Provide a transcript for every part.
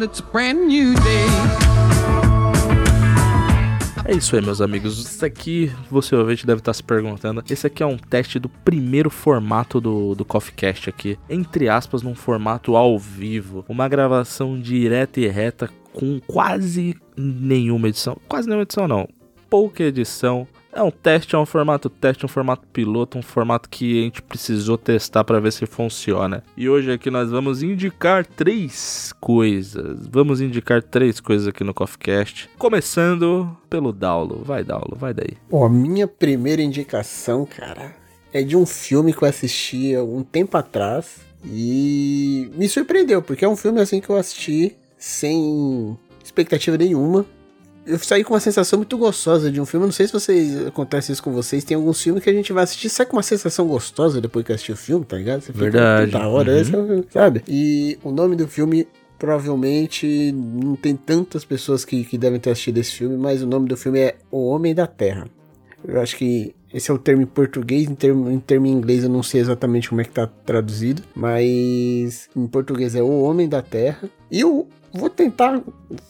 dawn, it's a brand new day. É isso aí, meus amigos. Isso aqui, você ouvinte deve estar se perguntando. Esse aqui é um teste do primeiro formato do, do Coffee Cast aqui. Entre aspas, num formato ao vivo. Uma gravação direta e reta com quase nenhuma edição. Quase nenhuma edição, não. Pouca edição. É um teste, é um formato teste, um formato piloto, um formato que a gente precisou testar para ver se funciona. E hoje aqui nós vamos indicar três coisas. Vamos indicar três coisas aqui no CoffeeCast. Começando pelo Daulo. Vai, Daulo, vai daí. A minha primeira indicação, cara, é de um filme que eu assisti há um tempo atrás e me surpreendeu, porque é um filme assim que eu assisti sem expectativa nenhuma eu saí com uma sensação muito gostosa de um filme. Eu não sei se vocês acontece isso com vocês. Tem alguns filmes que a gente vai assistir sai com uma sensação gostosa depois que assistiu o filme, tá ligado? Você Verdade. Da hora, uhum. sabe? E o nome do filme provavelmente não tem tantas pessoas que, que devem ter assistido esse filme, mas o nome do filme é O Homem da Terra. Eu acho que esse é o termo em português, em termo, em termo em inglês eu não sei exatamente como é que tá traduzido, mas em português é O Homem da Terra. E o, Vou tentar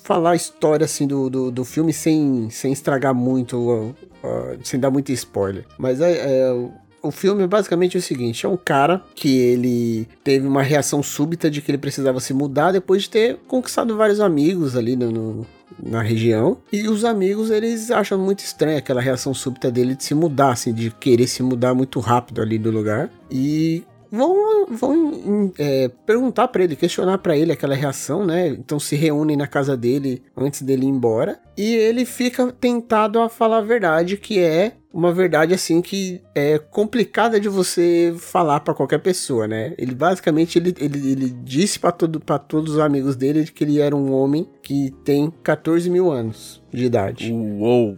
falar a história assim do, do, do filme sem, sem estragar muito, uh, uh, sem dar muito spoiler. Mas é, é, o filme é basicamente o seguinte: é um cara que ele teve uma reação súbita de que ele precisava se mudar depois de ter conquistado vários amigos ali no, no na região. E os amigos, eles acham muito estranha aquela reação súbita dele de se mudar, assim, de querer se mudar muito rápido ali do lugar. E vão, vão é, perguntar para ele, questionar para ele aquela reação, né? Então se reúnem na casa dele antes dele ir embora. E ele fica tentado a falar a verdade, que é uma verdade assim que é complicada de você falar para qualquer pessoa, né? Ele basicamente ele, ele, ele disse para todo, todos os amigos dele que ele era um homem que tem 14 mil anos de idade. Uou!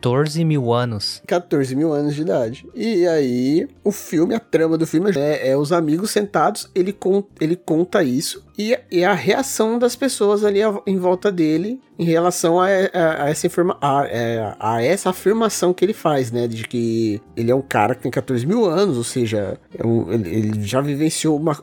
14 mil anos. 14 mil anos de idade. E aí, o filme, a trama do filme é, é os amigos sentados, ele, con ele conta isso e, e, a reação das pessoas ali em volta dele em relação a, a, a essa, informa a, é, a, essa afirmação que ele faz, né? De que ele é um cara que tem 14 mil anos, ou seja, é um, ele, ele, já vivenciou uma,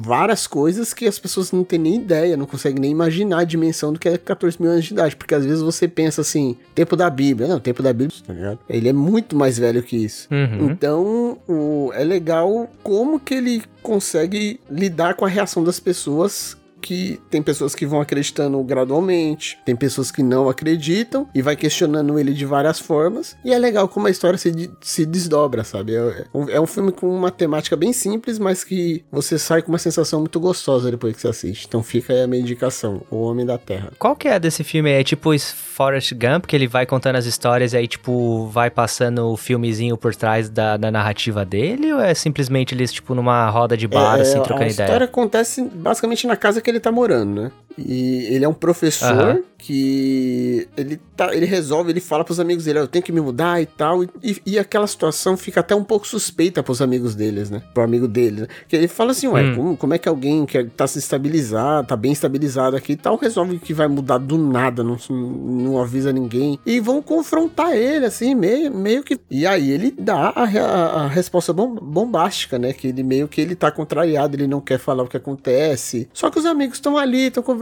várias coisas que as pessoas não têm nem ideia, não conseguem nem imaginar a dimensão do que é 14 mil anos de idade. Porque às vezes você pensa assim, tempo da Bíblia. Não, tempo da Bíblia, tá ligado? Ele é muito mais velho que isso. Uhum. Então, o, é legal como que ele consegue lidar com a reação das pessoas que tem pessoas que vão acreditando gradualmente, tem pessoas que não acreditam e vai questionando ele de várias formas. E é legal como a história se, se desdobra, sabe? É, é um filme com uma temática bem simples, mas que você sai com uma sensação muito gostosa depois que você assiste. Então fica aí a minha indicação, O Homem da Terra. Qual que é desse filme? É tipo Forrest Gump, que ele vai contando as histórias e aí, tipo, vai passando o filmezinho por trás da, da narrativa dele? Ou é simplesmente eles, tipo, numa roda de bar, é, assim, trocando ideia? A história acontece basicamente na casa que ele tá morando, né? E ele é um professor uhum. que ele, tá, ele resolve, ele fala pros amigos dele, eu tenho que me mudar e tal. E, e aquela situação fica até um pouco suspeita pros amigos deles, né? Pro amigo dele, né? Que ele fala assim, ué, hum. como, como, é que alguém que tá se estabilizado, tá bem estabilizado aqui e tal, resolve que vai mudar do nada, não, não avisa ninguém. E vão confrontar ele, assim, meio, meio que. E aí ele dá a, a, a resposta bombástica, né? Que ele meio que ele tá contrariado, ele não quer falar o que acontece. Só que os amigos estão ali, estão conversando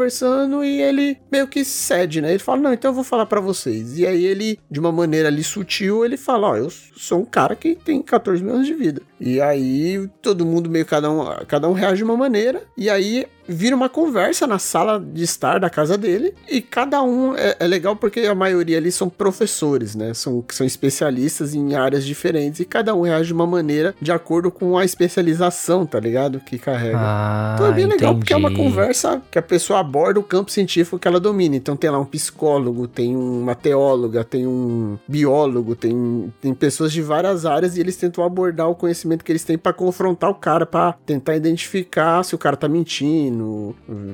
e ele meio que cede, né? Ele fala: Não, então eu vou falar para vocês. E aí ele, de uma maneira ali sutil, ele fala: Ó, oh, eu sou um cara que tem 14 mil anos de vida. E aí todo mundo meio cada um, cada um reage de uma maneira. E aí vira uma conversa na sala de estar da casa dele e cada um é, é, legal porque a maioria ali são professores, né? São, são especialistas em áreas diferentes e cada um reage de uma maneira de acordo com a especialização, tá ligado? Que carrega. Ah, então é bem legal entendi. porque é uma conversa que a pessoa aborda o campo científico que ela domina. Então tem lá um psicólogo, tem uma teóloga, tem um biólogo, tem, tem pessoas de várias áreas e eles tentam abordar o conhecimento que eles têm para confrontar o cara, para tentar identificar se o cara tá mentindo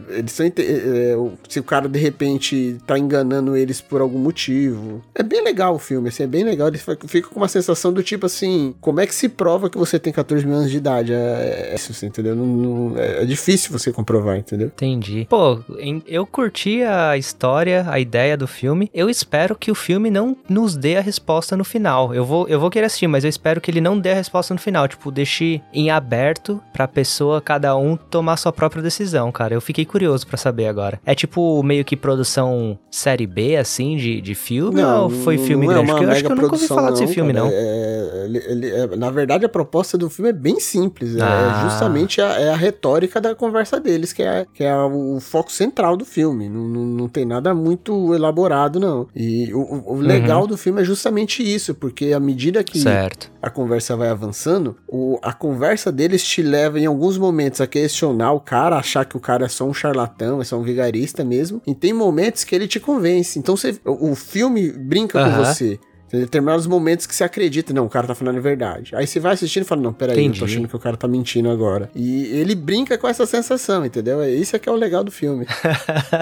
eles são, é, é, se o cara de repente tá enganando eles por algum motivo. É bem legal o filme, assim, é bem legal. Ele fica com uma sensação do tipo assim: como é que se prova que você tem 14 mil anos de idade? É, é isso, assim, entendeu? Não, não, é, é difícil você comprovar, entendeu? Entendi. Pô, eu curti a história, a ideia do filme. Eu espero que o filme não nos dê a resposta no final. Eu vou, eu vou querer assistir, mas eu espero que ele não dê a resposta no final. Tipo, deixe em aberto pra pessoa, cada um, tomar sua própria decisão cara. Eu fiquei curioso pra saber agora. É tipo meio que produção série B, assim, de, de filme? ou foi filme não é grande? uma Porque eu acho que eu nunca ouvi falar desse não, filme, cara. não. É, ele- ele- é, na verdade, a proposta do filme é bem simples. É Ah. justamente a, é a retórica da conversa deles, que é, que é o foco central do filme. Não, não, não tem nada muito elaborado, não. E o, o- o legal do filme é justamente isso, porque à medida que Certo. a conversa vai avançando, o, a conversa deles te leva em alguns momentos a questionar o cara, achar que o cara é só um charlatão, é só um vigarista mesmo. E tem momentos que ele te convence. Então você, o, o filme brinca com você. Tem determinados momentos que você acredita, não, o cara tá falando a verdade. Aí você vai assistindo e fala, não, peraí, eu Entendi. tô achando que o cara tá mentindo agora. E ele brinca com essa sensação, entendeu? É Isso é que é o legal do filme.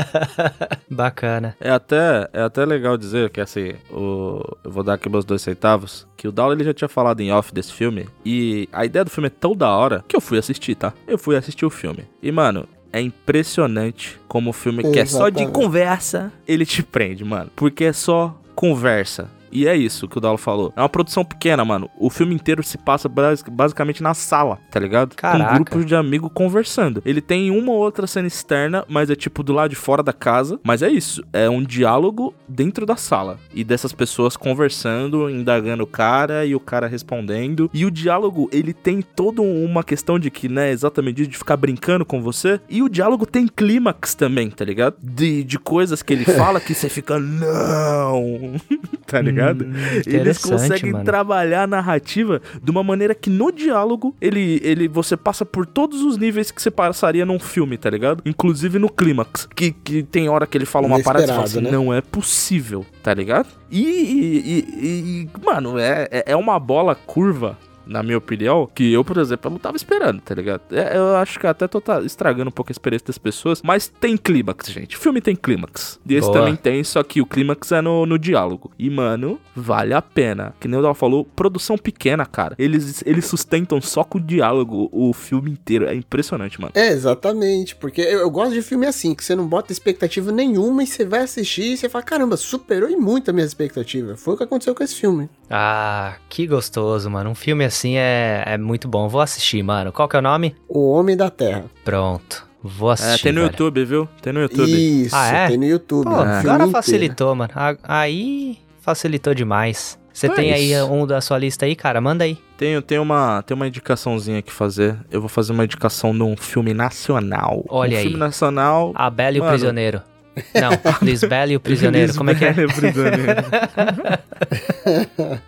Bacana. É até, é até legal dizer que assim, o, eu vou dar aqui meus dois centavos, que o Down ele já tinha falado em off desse filme, e a ideia do filme é tão da hora que eu fui assistir, tá? Eu fui assistir o filme. E, mano, é impressionante como o filme que é só de Exatamente. conversa, ele te prende, mano. Porque é só conversa. E é isso que o Dalo falou. É uma produção pequena, mano. O filme inteiro se passa bas- basicamente na sala, tá ligado? Caraca. Com grupos de amigos conversando. Ele tem uma ou outra cena externa, mas é tipo do lado de fora da casa. Mas é isso. É um diálogo dentro da sala. E dessas pessoas conversando, indagando o cara e o cara respondendo. E o diálogo, ele tem toda uma questão de que, né, exatamente de ficar brincando com você. E o diálogo tem clímax também, tá ligado? De, de coisas que ele fala que você fica, não, tá ligado? Hum, Eles conseguem mano. trabalhar a narrativa de uma maneira que no diálogo ele, ele você passa por todos os níveis que você passaria num filme, tá ligado? Inclusive no clímax. Que, que tem hora que ele fala uma parada e fala assim, né? não é possível, tá ligado? E, e- e- e, mano, é, é- é uma bola curva. Na minha opinião, que eu, por exemplo, eu não tava esperando, tá ligado? É, eu acho que até tô tá estragando um pouco a experiência das pessoas, mas tem clímax, gente. O filme tem clímax. E esse Boa. também tem, só que o clímax é no, no diálogo. E, mano, vale a pena. Que nem o Dal falou, produção pequena, cara. Eles, eles sustentam só com o diálogo o filme inteiro. É impressionante, mano. É, exatamente. Porque eu, eu gosto de filme assim, que você não bota expectativa nenhuma e você vai assistir e você fala, caramba, superou em muito a minha expectativa. Foi o que aconteceu com esse filme. Ah, que gostoso, mano. Um filme assim é, é muito bom. Vou assistir, mano. Qual que é o nome? O Homem da Terra. Pronto. Vou É, assistir. tem no velho. YouTube, viu? Tem no YouTube. Isso, Ah, é? tem no YouTube. Pô, o filme agora facilitou, mano. Aí facilitou demais. Você Então é tem aí isso. um da sua lista aí, cara? Manda aí. Tenho, tenho, uma, tenho uma indicaçãozinha que fazer. Eu vou fazer uma indicação de um filme nacional. Olha um aí. filme nacional. A Bela e o. Prisioneiro. Não, Lisbela e o Prisioneiro. Como é que é? Prisioneiro.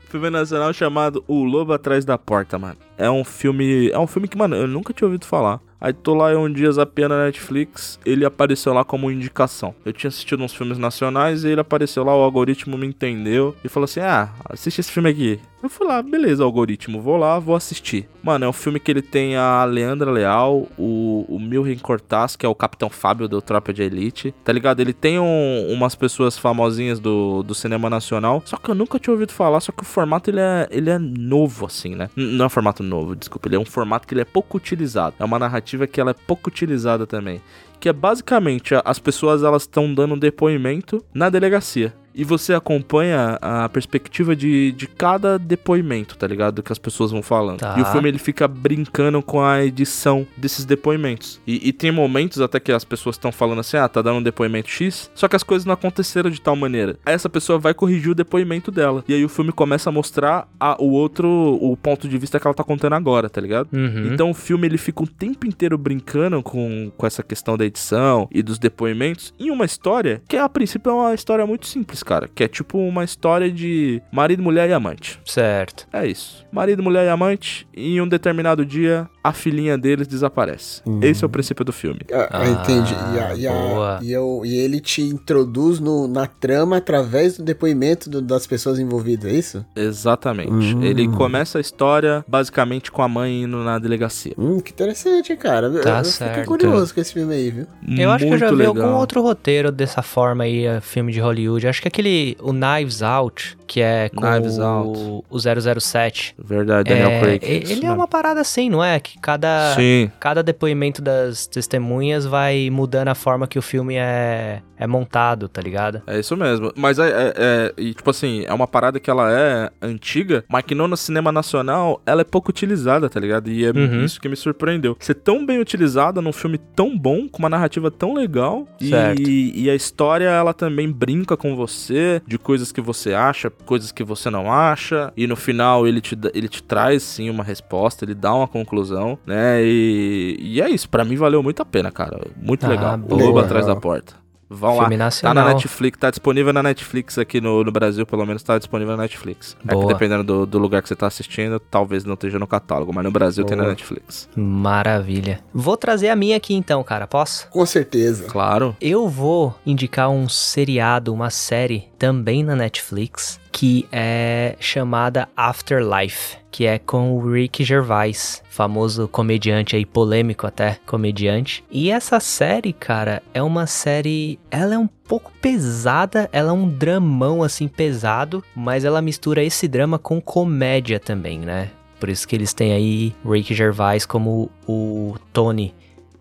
filme nacional chamado O Lobo Atrás da Porta, mano. É um filme. É um filme que, mano, eu nunca tinha ouvido falar. Aí tô lá um dia zapeando na Netflix, ele apareceu lá como indicação. Eu tinha assistido uns filmes nacionais e ele apareceu lá, o algoritmo me entendeu e falou assim: Ah, assiste esse filme aqui. Eu fui lá, beleza, algoritmo, vou lá, vou assistir. Mano, é um filme que ele tem a Leandra Leal, o, o Milren Cortaz, que é o Capitão Fábio do Tropa de Elite, tá ligado? Ele tem um- umas pessoas famosinhas do, do cinema nacional, só que eu nunca tinha ouvido falar, só que o formato ele é, ele é novo, assim, né? N- Não é um formato novo, desculpa, ele é um formato que ele é pouco utilizado. É uma narrativa que ela é pouco utilizada também. Que é basicamente as pessoas elas estão dando depoimento na delegacia. E você acompanha a perspectiva de, de cada depoimento, tá ligado? Do que as pessoas vão falando. Tá. E o filme ele fica brincando com a edição desses depoimentos. E, e tem momentos até que as pessoas estão falando assim: ah, tá dando um depoimento X, só que as coisas não aconteceram de tal maneira. Aí essa pessoa vai corrigir o depoimento dela. E aí o filme começa a mostrar a- o outro, o ponto de vista que ela tá contando agora, tá ligado? Uhum. Então o filme ele fica o tempo inteiro brincando com, com essa questão da edição e dos depoimentos em uma história que a princípio é uma história muito simples, cara. Que é tipo uma história de marido, mulher e amante. Certo. É isso. Marido, mulher e amante, e em um determinado dia a filhinha deles desaparece. Uhum. Esse é o princípio do filme. Ah, Ah, entendi. E, a- e a- boa. e eu- e ele te introduz no- na trama através do depoimento do- das pessoas envolvidas, é isso? Exatamente. Hum. Ele começa a história basicamente com a mãe indo na delegacia. Hum, que interessante, hein, cara. Eu- Tá eu certo. fiquei curioso com esse filme aí, viu? Eu acho que eu já Muito vi legal. algum outro roteiro dessa forma aí, eh, filme de Hollywood. Acho que aquele, o Knives Out, que é com Knives o, Out. o 007. Verdade, Daniel É, Craig. isso ele é uma parada assim, não é? Que cada, Sim, cada depoimento das testemunhas vai mudando a forma que o filme é, é montado, tá ligado? é isso mesmo. Mas é, é- é- e, tipo assim, é uma parada que ela é antiga, mas que não no cinema nacional ela é pouco utilizada, tá ligado? E é Uhum. isso que me surpreendeu. Ser tão bem utilizada num filme tão bom, com uma narrativa tão legal. E, e a história, ela também brinca com você de coisas que você acha, coisas que você não acha. E no final ele te, ele te traz sim uma resposta, ele dá uma conclusão, né? E, e é isso, pra mim valeu muito a pena, cara. Muito Ah, legal. Boa. Lobo atrás da porta. Vão lá. filme Tá nacional. na Netflix, tá disponível na Netflix aqui no, no Brasil, pelo menos tá disponível na Netflix. É que Boa. dependendo do, do lugar que você tá assistindo, talvez não esteja no catálogo, mas no Brasil tem na Boa. Netflix. Maravilha. Vou trazer a minha aqui então, cara. Posso? Com certeza. Claro. Eu vou indicar um seriado, uma série também na Netflix, que é chamada Afterlife, que é com o Rick Gervais, famoso comediante aí, polêmico até, comediante. E essa série, cara, é uma série. Ela é um pouco pesada, ela é um dramão assim pesado, mas ela mistura esse drama com comédia também, né? Por isso que eles têm aí Rick Gervais como o Tony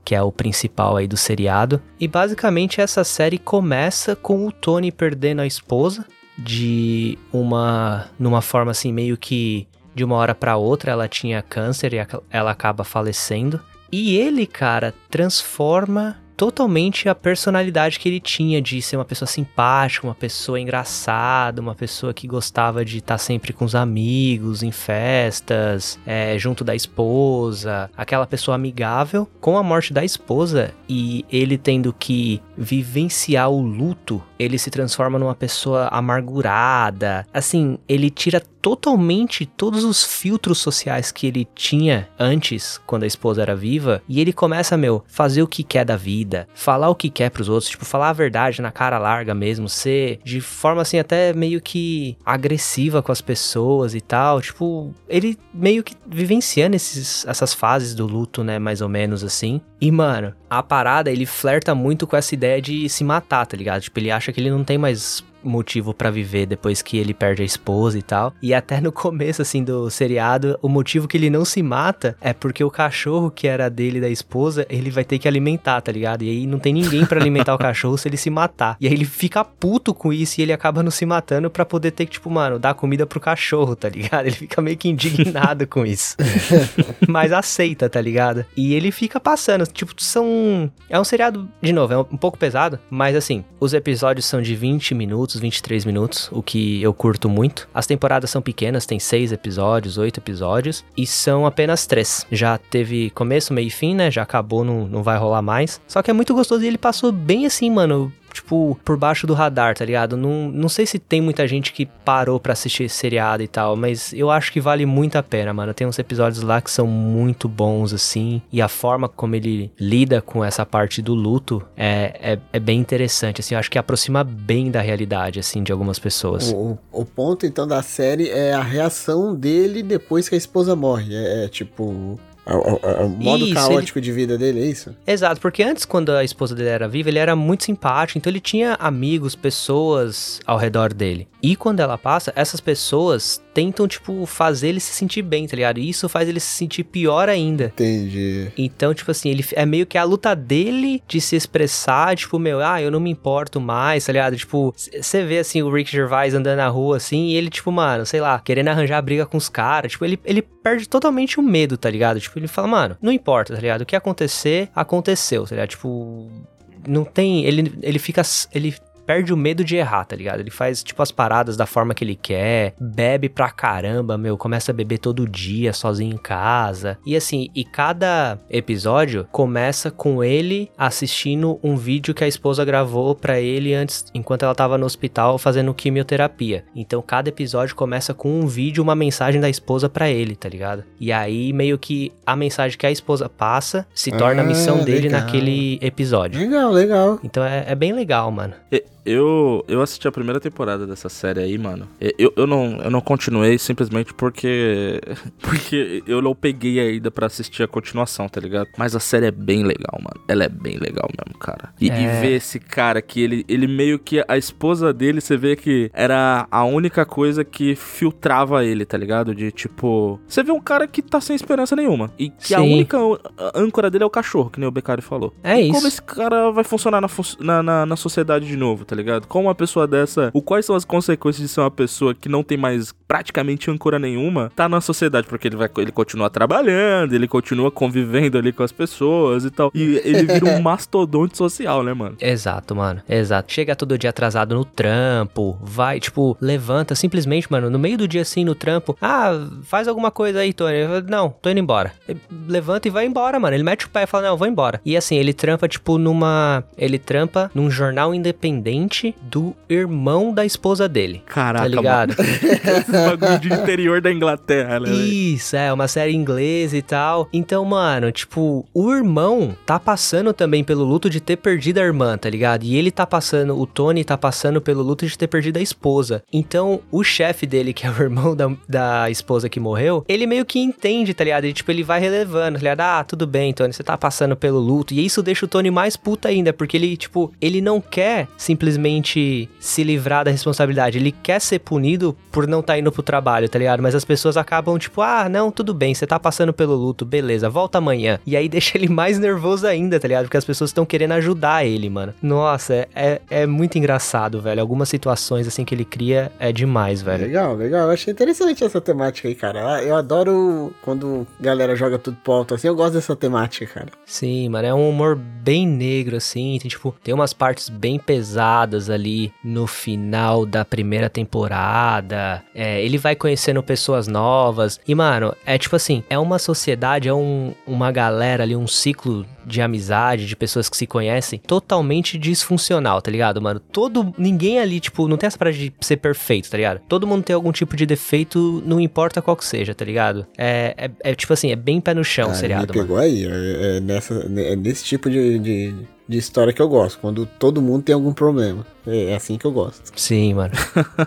que é o principal aí do seriado. E basicamente essa série começa com o Tony perdendo a esposa de uma numa forma assim meio que de uma hora para outra ela tinha câncer e ela acaba falecendo. E ele, cara, transforma totalmente a personalidade que ele tinha de ser uma pessoa simpática, uma pessoa engraçada, uma pessoa que gostava de estar sempre com os amigos, em festas, é, junto da esposa, aquela pessoa amigável. Com a morte da esposa e ele tendo que vivenciar o luto, ele se transforma numa pessoa amargurada. Assim, ele tira totalmente todos os filtros sociais que ele tinha antes, quando a esposa era viva, e ele começa, meu, fazer o que quer da vida, falar o que quer pros outros, tipo, falar a verdade na cara larga mesmo, ser de forma assim até meio que agressiva com as pessoas e tal, tipo, ele meio que vivenciando esses, essas fases do luto, né, mais ou menos assim. E, mano, a parada, ele flerta muito com essa ideia de se matar, tá ligado? Tipo, ele acha que ele não tem mais motivo pra viver depois que ele perde a esposa e tal. E até no começo, assim, do seriado, o motivo que ele não se mata é porque o cachorro que era dele da esposa, ele vai ter que alimentar, tá ligado? E aí não tem ninguém pra alimentar o cachorro se ele se matar. E aí ele fica puto com isso e ele acaba não se matando pra poder ter que, tipo, mano, dar comida pro cachorro, tá ligado? Ele fica meio que indignado com isso. Mas aceita, tá ligado? E ele fica passando, tipo, são... É um seriado, de novo, é um pouco pesado, mas assim, os episódios são de 20 minutos, 23 minutos, o que eu curto muito. As temporadas são pequenas, tem seis episódios, oito episódios, e são apenas três. Já teve começo, meio e fim, né? Já acabou, não, não vai rolar mais. Só que é muito gostoso e ele passou bem assim, mano tipo, por baixo do radar, tá ligado? Não, não sei se tem muita gente que parou pra assistir seriado e tal, mas eu acho que vale muito a pena, mano. Tem uns episódios lá que são muito bons, assim, e a forma como ele lida com essa parte do luto é, é, é bem interessante, assim, eu acho que aproxima bem da realidade, assim, de algumas pessoas. O, o- o ponto, então, da série é a reação dele depois que a esposa morre. É, é, tipo. É, o- é o modo Isso, caótico de vida dele, é isso? Exato, porque antes, quando a esposa dele era viva, ele era muito simpático, então ele tinha amigos, pessoas ao redor dele. E quando ela passa, essas pessoas tentam, tipo, fazer ele se sentir bem, tá ligado? E isso faz ele se sentir pior ainda. Entendi. Então, tipo assim, ele é meio que a luta dele de se expressar, tipo, meu, ah, eu não me importo mais, tá ligado? Tipo, você vê assim o Rick Gervais andando na rua assim, e ele, tipo, mano, sei lá, querendo arranjar briga com os caras. Tipo, ele, ele perde totalmente o medo, tá ligado? Tipo, ele fala, mano, não importa, tá ligado? O que acontecer, aconteceu, tá ligado? Tipo, não tem. Ele, ele fica. Ele perde o medo de errar, tá ligado? Ele faz, tipo, as paradas da forma que ele quer, bebe pra caramba, meu, começa a beber todo dia, sozinho em casa. E assim, e cada episódio começa com ele assistindo um vídeo que a esposa gravou pra ele antes, enquanto ela tava no hospital fazendo quimioterapia. Então, cada episódio começa com um vídeo, uma mensagem da esposa pra ele, tá ligado? E aí, meio que a mensagem que a esposa passa se torna a Ah, missão dele legal. naquele episódio. Legal, legal. Então é, é bem legal, mano. Eu, eu assisti a primeira temporada dessa série aí, mano. Eu, eu, não, eu não continuei simplesmente porque. Porque eu não peguei ainda para assistir a continuação, tá ligado? Mas a série é bem legal, mano. Ela é bem legal mesmo, cara. E, é. e ver esse cara que ele, ele meio que. A esposa dele, você vê que era a única coisa que filtrava ele, tá ligado? De tipo. Você vê um cara que tá sem esperança nenhuma. E que Sim. a única âncora dele é o cachorro, que nem o Beccari falou. É e isso. Como esse cara vai funcionar na, na, na, na sociedade de novo, tá ligado? Como uma pessoa dessa. O, quais são as consequências de ser uma pessoa que não tem mais praticamente âncora nenhuma, tá na sociedade, porque ele vai ele continua trabalhando, ele continua convivendo ali com as pessoas e tal. E ele vira um mastodonte social, né, mano? Exato, mano. Exato. Chega todo dia atrasado no trampo, vai, tipo, levanta simplesmente, mano, no meio do dia assim no trampo. Ah, faz alguma coisa aí, Tony. Não, tô indo embora. Ele levanta e vai embora, mano. Ele mete o pé e fala: Não, vou embora. E assim, ele trampa, tipo, numa. Ele trampa num jornal independente do irmão da esposa dele. Caraca. Tá ligado? bagulho de interior da Inglaterra, né? Isso, é, uma série inglesa e tal. Então, mano, tipo, o irmão tá passando também pelo luto de ter perdido a irmã, tá ligado? E ele tá passando, o Tony tá passando pelo luto de ter perdido a esposa. Então, o chefe dele, que é o irmão da, da esposa que morreu, ele meio que entende, tá ligado? E, tipo, ele vai relevando, tá ligado? Ah, tudo bem, Tony, você tá passando pelo luto. E isso deixa o Tony mais puta ainda, porque ele, tipo, ele não quer simplesmente se livrar da responsabilidade. Ele quer ser punido por não estar tá indo pro trabalho, tá ligado? Mas as pessoas acabam, tipo, ah, não, tudo bem, você tá passando pelo luto, beleza, volta amanhã. E aí deixa ele mais nervoso ainda, tá ligado? Porque as pessoas estão querendo ajudar ele, mano. Nossa, é, é, é, muito engraçado, velho. Algumas situações, assim, que ele cria é demais, velho. Legal, legal. Eu achei interessante essa temática aí, cara. Eu adoro quando galera joga tudo pro alto, assim. Eu gosto dessa temática, cara. Sim, mano. É um humor bem negro, assim. Tem, tipo, tem umas partes bem pesadas ali no final da primeira temporada. É, ele vai conhecendo pessoas novas. E, mano, é tipo assim, é uma sociedade, é um, uma galera ali, um ciclo de amizade, de pessoas que se conhecem, totalmente disfuncional, tá ligado, mano? Todo. Ninguém ali, tipo, não tem essa parada de ser perfeito, tá ligado? Todo mundo tem algum tipo de defeito, não importa qual que seja, tá ligado? É, é, é tipo assim, é bem pé no chão o seriado. Me pegou mano. aí, é, é, nessa, é nesse tipo de, de, de história que eu gosto, quando todo mundo tem algum problema. É, é assim que eu gosto. Sim, mano.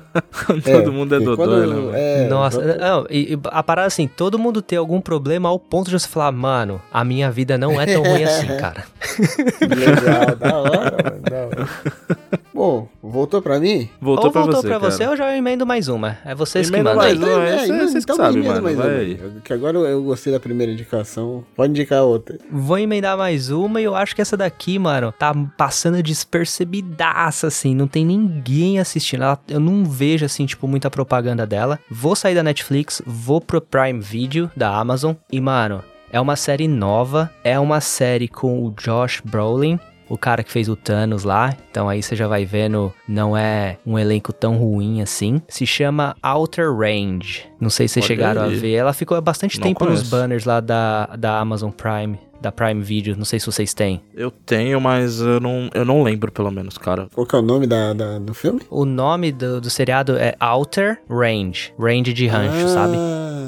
todo é, mundo é dodói, né? É, Nossa, não, e, e, a parada assim, todo mundo tem algum problema ao ponto de você falar, mano, a minha vida não é tão ruim assim, cara. Legal, da hora, mano, da hora. Bom, voltou pra mim? Voltou Ou pra voltou você, pra você, eu já emendo mais uma. É vocês emendo que mandam. mais uma, é, é, vocês então que sabem, mano. Mais vai. Uma. Que agora eu gostei da primeira indicação. Pode indicar outra. Vou emendar mais uma e eu acho que essa daqui, mano, tá passando despercebidaça, assim. Não tem ninguém assistindo. Ela, eu não vejo, assim, tipo, muita propaganda dela. Vou sair da Netflix, vou pro Prime Video da Amazon. E, mano, é uma série nova. É uma série com o Josh Brolin o cara que fez o Thanos lá. Então aí você já vai vendo, não é um elenco tão ruim assim. Se chama Outer Range. Não sei se vocês chegaram a ver. Ela ficou há bastante não tempo conheço. nos banners lá da, da Amazon Prime da Prime Video. Não sei se vocês têm. Eu tenho, mas eu não, eu não lembro, pelo menos, cara. Qual que é o nome da, da do filme? O nome do, do seriado é Outer Range. Range de rancho, ah, sabe?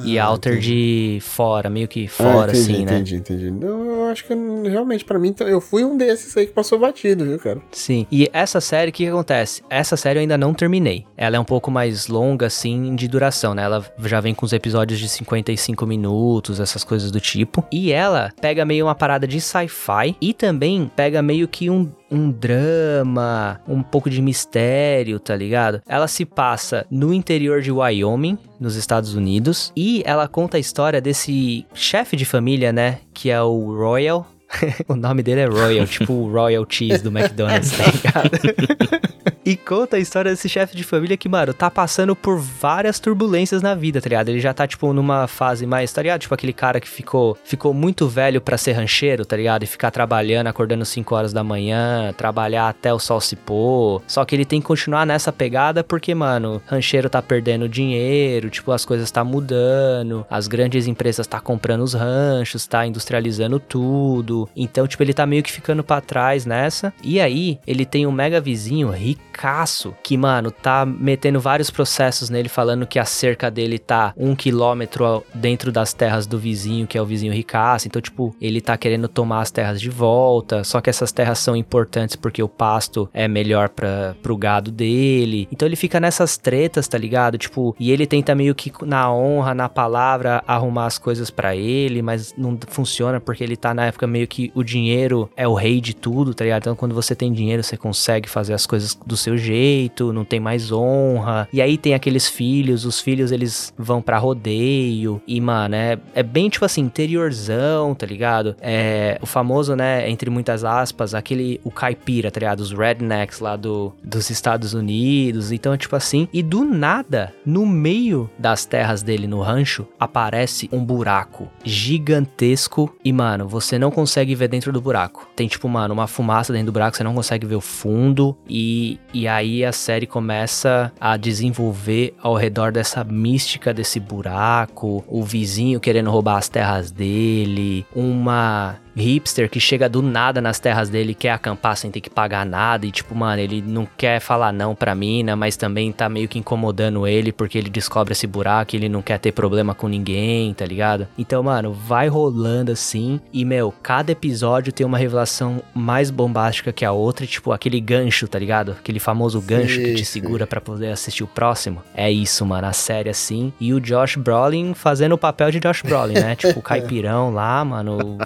E Outer entendi. de fora, meio que fora, ah, entendi, assim, né? Entendi, entendi. Não, acho que realmente, para mim, eu fui um desses aí que passou batido, viu, cara? Sim. E essa série, o que, que acontece? Essa série eu ainda não terminei. Ela é um pouco mais longa, assim, de duração, né? Ela já vem com os episódios de 55 minutos, essas coisas do tipo. E ela pega meio uma parada de sci-fi e também pega meio que um um drama, um pouco de mistério, tá ligado? Ela se passa no interior de Wyoming, nos Estados Unidos, e ela conta a história desse chefe de família, né, que é o Royal, o nome dele é Royal, tipo o Royal Cheese do McDonald's, tá ligado? e conta a história desse chefe de família que, mano, tá passando por várias turbulências na vida, tá ligado? Ele já tá, tipo, numa fase mais, tá ligado? Tipo aquele cara que ficou, ficou muito velho para ser rancheiro, tá ligado? E ficar trabalhando, acordando 5 horas da manhã, trabalhar até o sol se pôr. Só que ele tem que continuar nessa pegada porque, mano, rancheiro tá perdendo dinheiro, tipo, as coisas tá mudando, as grandes empresas tá comprando os ranchos, tá industrializando tudo Então, tipo, ele tá meio que ficando para trás nessa. E aí, ele tem um mega vizinho ricaço que, mano, tá metendo vários processos nele, falando que a cerca dele tá um quilômetro dentro das terras do vizinho, que é o vizinho ricaço. Então, tipo, ele tá querendo tomar as terras de volta. Só que essas terras são importantes porque o pasto é melhor para pro gado dele. Então ele fica nessas tretas, tá ligado? Tipo, e ele tenta meio que na honra, na palavra, arrumar as coisas para ele, mas não funciona porque ele tá na época meio que o dinheiro é o rei de tudo, tá ligado? Então quando você tem dinheiro, você consegue fazer as coisas do seu jeito, não tem mais honra. E aí tem aqueles filhos, os filhos eles vão para rodeio e, mano, é, é bem tipo assim, interiorzão, tá ligado? É o famoso, né, entre muitas aspas, aquele o caipira, tá ligado? Os rednecks lá do, dos Estados Unidos. Então, tipo assim, e do nada, no meio das terras dele no rancho, aparece um buraco gigantesco e, mano, você não consegue ver dentro do buraco. Tem, tipo, mano, uma fumaça dentro do buraco, você não consegue ver o fundo e, e aí a série começa a desenvolver ao redor dessa mística desse buraco, o vizinho querendo roubar as terras dele, uma hipster que chega do nada nas terras dele, quer acampar sem ter que pagar nada e tipo, mano, ele não quer falar não pra mina, mas também tá meio que incomodando ele porque ele descobre esse buraco e ele não quer ter problema com ninguém, tá ligado? Então, mano, vai rolando assim e, meu, cada episódio tem uma revelação mais bombástica que a outra, tipo aquele gancho, tá ligado? Aquele famoso gancho sim, que te segura para poder assistir o próximo. É isso, mano, a série assim. E o Josh Brolin fazendo o papel de Josh Brolin, né? tipo, o caipirão lá, mano, o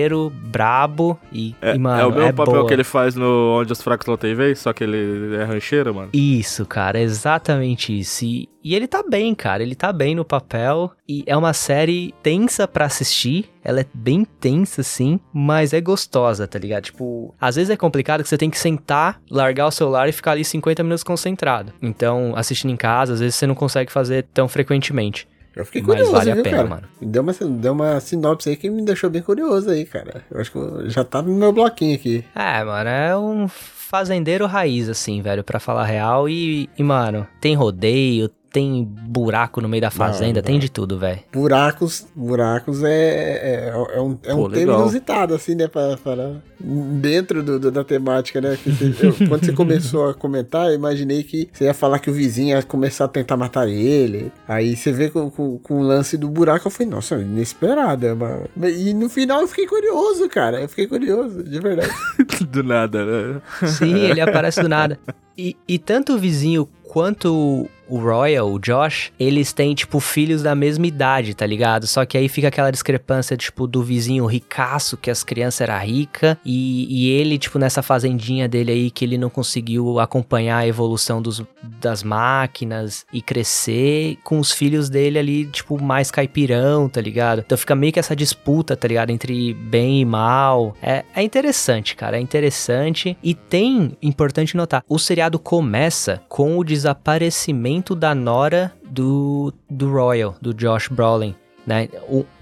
rancheiro brabo e, é, e mano, é o mesmo é papel boa. que ele faz no Onde os Fracos Não Tem Vez, só que ele é rancheiro, mano. Isso, cara, exatamente isso. E, e ele tá bem, cara, ele tá bem no papel. E é uma série tensa para assistir. Ela é bem tensa, sim, mas é gostosa, tá ligado? Tipo, às vezes é complicado que você tem que sentar, largar o celular e ficar ali 50 minutos concentrado. Então, assistindo em casa, às vezes você não consegue fazer tão frequentemente. Eu fiquei curioso, Mas vale viu, a pena, cara? mano. Deu uma, deu uma sinopse aí que me deixou bem curioso aí, cara. Eu acho que já tá no meu bloquinho aqui. É, mano, é um fazendeiro raiz, assim, velho, pra falar real. E, e, mano, tem rodeio, tem buraco no meio da fazenda, não. tem de tudo, velho. Buracos, buracos é, é, é um, é um Pô, tema legal. inusitado, assim, né? Pra, pra- dentro do, do- da temática, né? que você- eu- quando você começou a comentar, eu imaginei que você ia falar que o vizinho ia começar a tentar matar ele. Aí você vê com, com, com o lance do buraco, eu falei, nossa, inesperado. é uma- E no final eu fiquei curioso, cara. Eu fiquei curioso, de verdade. Do nada, né? Sim, ele aparece do nada. E, e tanto o vizinho quanto o Royal, o Josh, eles têm, tipo, filhos da mesma idade, tá ligado? Só que aí fica aquela discrepância, tipo, do vizinho ricaço, que as crianças eram ricas, e, e ele, tipo, nessa fazendinha dele aí, que ele não conseguiu acompanhar a evolução dos, das máquinas e crescer, com os filhos dele ali, tipo, mais caipirão, tá ligado? Então fica meio que essa disputa, tá ligado? Entre bem e mal. É, é interessante, cara, é interessante. E tem, importante notar, o seriado começa com o desaparecimento da nora do, do Royal, do Josh Brolin. Né?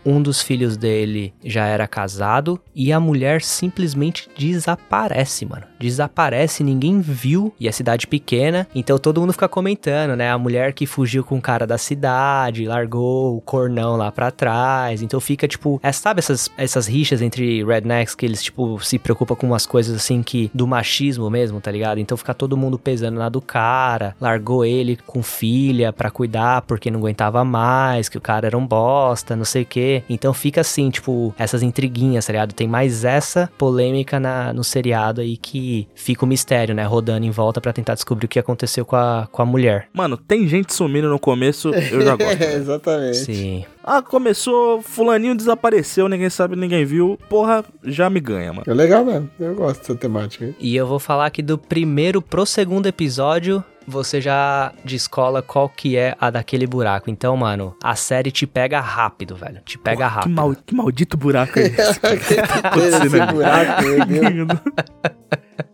Um dos filhos dele já era casado e a mulher simplesmente desaparece, mano. Desaparece, ninguém viu. E a cidade pequena, então todo mundo fica comentando, né? A mulher que fugiu com o cara da cidade, largou o cornão lá pra trás. Então fica tipo, é, sabe essas, essas rixas entre rednecks que eles tipo se preocupam com umas coisas assim que do machismo mesmo, tá ligado? Então fica todo mundo pesando na do cara, largou ele com filha pra cuidar porque não aguentava mais, que o cara era um bosta, não sei o Então fica assim, tipo, essas intriguinhas, tá ligado? Tem mais essa polêmica na, no seriado aí que fica o mistério, né? Rodando em volta pra tentar descobrir o que aconteceu com a, com a mulher. Mano, tem gente sumindo no começo, eu já gosto. É, exatamente. Sim. ah, começou, fulaninho desapareceu, ninguém sabe, ninguém viu. Porra, já me ganha, mano. É legal mesmo. Eu gosto dessa temática. aí. E eu vou falar que do primeiro pro segundo episódio, você já descola qual que é a daquele buraco. Então, mano, a série te pega rápido, velho. Te pega Porra, que, rápido. mal- que maldito buraco é esse? Esse buraco, meu Deus.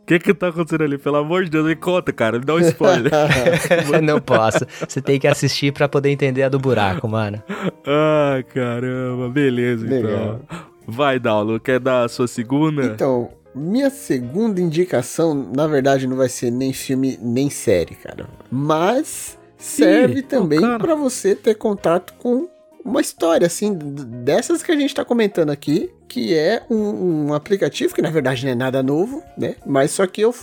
O que que tá acontecendo ali? Pelo amor de Deus, me conta, cara. Me dá um spoiler. Não posso. Você tem que assistir pra poder entender a do buraco, mano. ah, caramba. Beleza, Legal. então. Vai, Daulo. Quer dar a sua segunda? Então, minha segunda indicação, na verdade, não vai ser nem filme nem série, cara. Mas serve Ih, também cara. pra você ter contato com uma história, assim, dessas que a gente tá comentando aqui, que é um, um aplicativo que na verdade não é nada novo, né? Mas só que eu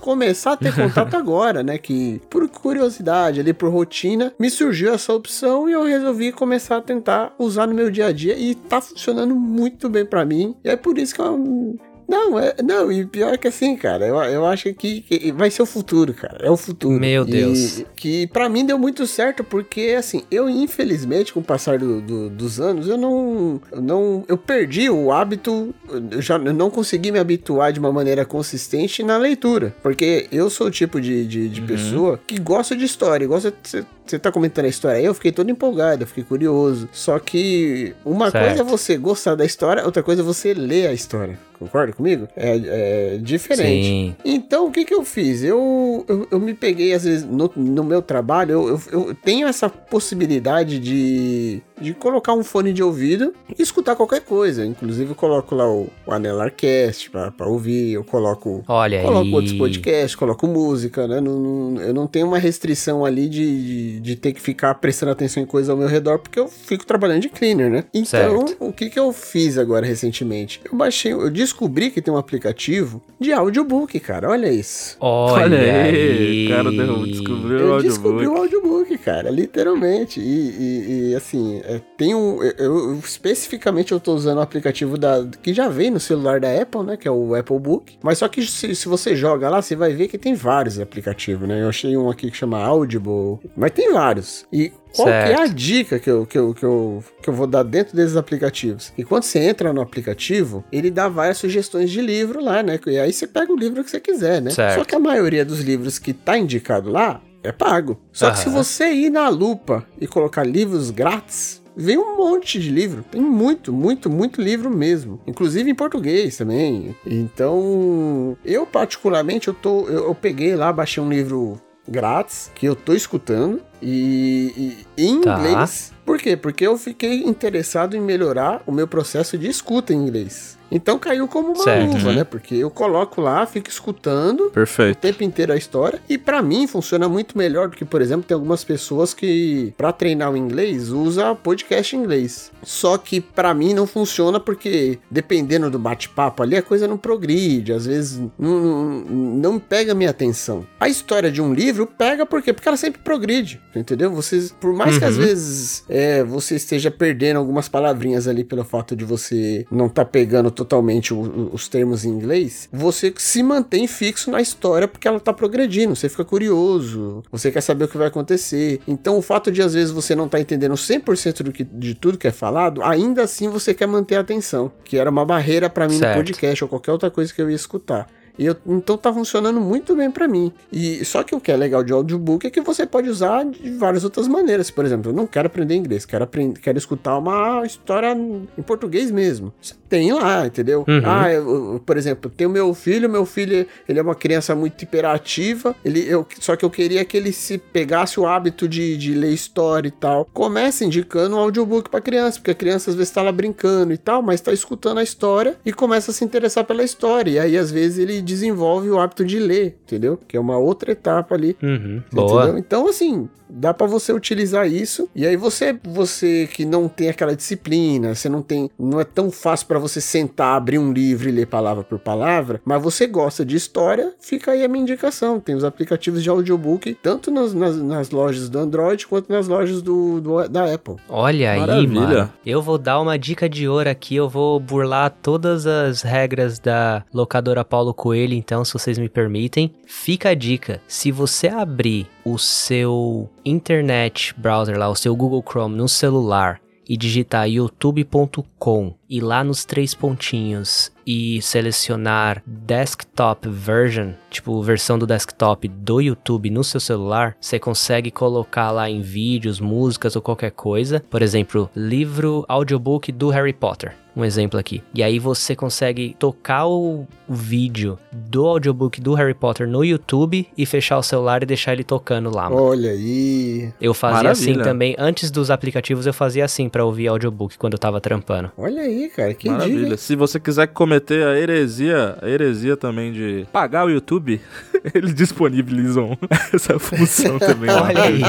começar a ter contato agora, né? Que por curiosidade, ali por rotina, me surgiu essa opção e eu resolvi começar a tentar usar no meu dia a dia e tá funcionando muito bem para mim. E é por isso que eu não, é, não, e pior que assim, cara, eu, eu acho que, que, vai ser o futuro, cara. É o futuro. Meu Deus. E, que para mim deu muito certo, porque assim, eu infelizmente, com o passar do, do, dos anos, eu não, eu não. Eu perdi o hábito, eu já eu não consegui me habituar de uma maneira consistente na leitura. Porque eu sou o tipo de, de, de uhum. pessoa que gosta de história, gosta de você tá comentando a história aí, eu fiquei todo empolgado, eu fiquei curioso. Só que uma certo. coisa é você gostar da história, outra coisa é você ler a história. Concorda comigo? É, é diferente. Sim. Então, o que que eu fiz? Eu, eu, eu me peguei, às vezes, no, no meu trabalho, eu, eu, eu, tenho essa possibilidade de, de colocar um fone de ouvido e escutar qualquer coisa. Inclusive, eu coloco lá o, o Anelarcast pra, pra ouvir, eu coloco, Olha coloco aí. outros podcasts, coloco música, né? Não, não, eu não tenho uma restrição ali de, de de, ter que ficar prestando atenção em coisas ao meu redor, porque eu fico trabalhando de cleaner, né? Então, certo. o que que eu fiz agora recentemente? Eu baixei, eu descobri que tem um aplicativo de audiobook, cara. Olha isso. Olha, Olha aí. Cara, descobriu eu o audiobook. descobri o audiobook, cara, literalmente. E, e, e assim, é, tem um. Eu, eu, especificamente eu tô usando o aplicativo da, que já vem no celular da Apple, né? Que é o Apple Book. Mas só que se, se você joga lá, você vai ver que tem vários aplicativos, né? Eu achei um aqui que chama Audible. Mas tem vários. E qual que é a dica que eu, que, eu, que, eu, que eu vou dar dentro desses aplicativos? E quando você entra no aplicativo, ele dá várias sugestões de livro lá, né? E aí você pega o livro que você quiser, né? Certo. Só que a maioria dos livros que tá indicado lá é pago. Só que se você ir na lupa e colocar livros grátis, vem um monte de livro. Tem muito, muito, muito livro mesmo. Inclusive em português também. Então, eu particularmente, eu, tô, eu, eu peguei lá, baixei um livro grátis que eu tô escutando e, e em tá. inglês. Por quê? Porque eu fiquei interessado em melhorar o meu processo de escuta em inglês. Então caiu como uma certo, luva, né? Porque eu coloco lá, fico escutando Perfeito. o tempo inteiro a história. E para mim funciona muito melhor do que, por exemplo, tem algumas pessoas que, para treinar o inglês, usa podcast em inglês. Só que para mim não funciona porque, dependendo do bate-papo ali, a coisa não progride. Às vezes não, não, não pega minha atenção. A história de um livro pega por quê? Porque ela sempre progride, entendeu? Vocês, por mais uhum. que às uhum. vezes é, você esteja perdendo algumas palavrinhas ali pelo fato de você não estar tá pegando totalmente o, os termos em inglês, você se mantém fixo na história porque ela tá progredindo, você fica curioso, você quer saber o que vai acontecer. Então o fato de às vezes você não tá entendendo 100% do que, de tudo que é falado, ainda assim você quer manter a atenção, que era uma barreira para mim certo. no podcast ou qualquer outra coisa que eu ia escutar. E eu, então tá funcionando muito bem para mim. E só que o que é legal de audiobook é que você pode usar de várias outras maneiras. Por exemplo, eu não quero aprender inglês, quero aprender, quero escutar uma história em português mesmo. Você tem lá, entendeu? Uhum. Ah, eu, eu, por exemplo, tem o meu filho, meu filho, ele é uma criança muito hiperativa, ele, eu, só que eu queria que ele se pegasse o hábito de, de ler história e tal. Começa indicando um audiobook para criança, porque a criança às vezes tá lá brincando e tal, mas tá escutando a história e começa a se interessar pela história. E aí às vezes ele desenvolve o hábito de ler, entendeu? Que é uma outra etapa ali. Uhum, boa. Então, assim, dá para você utilizar isso. E aí você, você que não tem aquela disciplina, você não tem, não é tão fácil para você sentar, abrir um livro e ler palavra por palavra, mas você gosta de história, fica aí a minha indicação. Tem os aplicativos de audiobook, tanto nas, nas, nas lojas do Android quanto nas lojas do, do da Apple. Olha Maravilha. aí, mano. Eu vou dar uma dica de ouro aqui, eu vou burlar todas as regras da locadora Paulo Coelho então, se vocês me permitem. Fica a dica: se você abrir o seu internet browser lá, o seu Google Chrome no celular e digitar youtube.com e lá nos três pontinhos e selecionar desktop version, tipo versão do desktop do YouTube no seu celular, você consegue colocar lá em vídeos, músicas ou qualquer coisa. Por exemplo, livro audiobook do Harry Potter um exemplo aqui. E aí você consegue tocar o vídeo do audiobook do Harry Potter no YouTube e fechar o celular e deixar ele tocando lá. Mano. Olha aí. Eu fazia assim Maravilha. assim também. Antes dos aplicativos eu fazia assim para ouvir audiobook quando eu tava trampando. Olha aí, cara, que Maravilha. Se você quiser cometer a heresia, a heresia também de pagar o YouTube, eles disponibilizam essa função também. Olha aí.